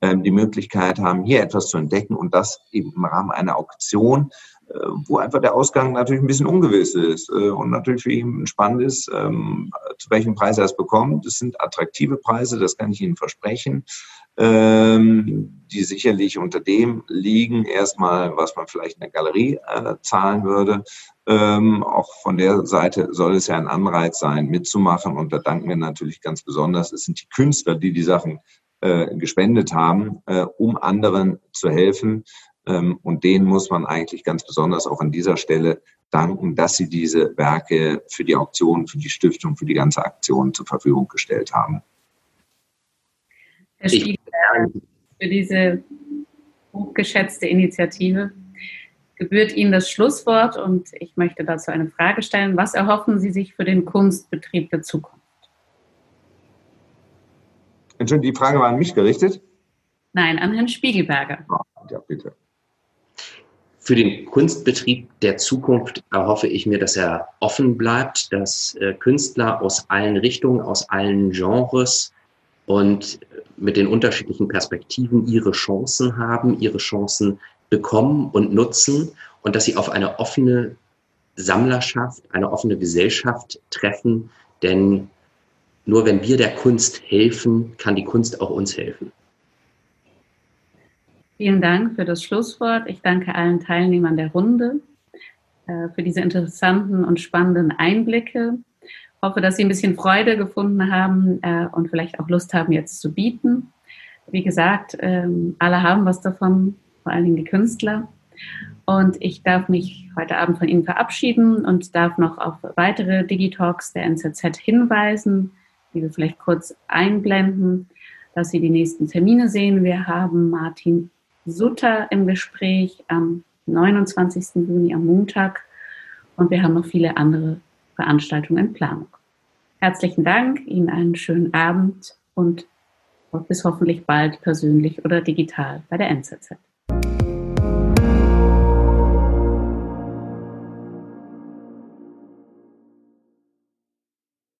ähm, die Möglichkeit haben, hier etwas zu entdecken und das eben im Rahmen einer Auktion, äh, wo einfach der Ausgang natürlich ein bisschen ungewiss ist äh, und natürlich für ihn spannend ist, ähm, zu welchem Preis er es bekommt. Das sind attraktive Preise, das kann ich Ihnen versprechen, ähm, die sicherlich unter dem liegen, erstmal, was man vielleicht in der Galerie äh, zahlen würde. Ähm, auch von der Seite soll es ja ein Anreiz sein, mitzumachen und da danken wir natürlich ganz besonders. Es sind die Künstler, die die Sachen gespendet haben, um anderen zu helfen. Ähm, und denen muss man eigentlich ganz besonders auch an dieser Stelle danken, dass sie diese Werke für die Auktion, für die Stiftung, für die ganze Aktion zur Verfügung gestellt haben. Herr Spiegelberg, für diese hochgeschätzte Initiative gebührt Ihnen das Schlusswort und ich möchte dazu eine Frage stellen. Was erhoffen Sie sich für den Kunstbetrieb der Zukunft? Entschuldigung, die Frage war an mich gerichtet? Nein, an Herrn Spiegelberger. Ja, bitte. Für den Kunstbetrieb der Zukunft erhoffe ich mir, dass er offen bleibt, dass äh, Künstler aus allen Richtungen, aus allen Genres und mit den unterschiedlichen Perspektiven ihre Chancen haben, ihre Chancen bekommen und nutzen und dass sie auf eine offene Sammlerschaft, eine offene Gesellschaft treffen. Denn nur wenn wir der Kunst helfen, kann die Kunst auch uns helfen. Vielen Dank für das Schlusswort. Ich danke allen Teilnehmern der Runde äh, für diese interessanten und spannenden Einblicke. Hoffe, dass Sie ein bisschen Freude gefunden haben äh, und vielleicht auch Lust haben, jetzt zu bieten. Wie gesagt, ähm, alle haben was davon, vor allen Dingen die Künstler. Und ich darf mich heute Abend von Ihnen verabschieden und darf noch auf weitere Digitalks der NZZ hinweisen, die wir vielleicht kurz einblenden, dass Sie die nächsten Termine sehen. Wir haben Martin Sutter im Gespräch am 29. Juni am Montag und wir haben noch viele andere Veranstaltungen in Planung. Herzlichen Dank, Ihnen einen schönen Abend und bis hoffentlich bald persönlich oder digital bei der NZZ.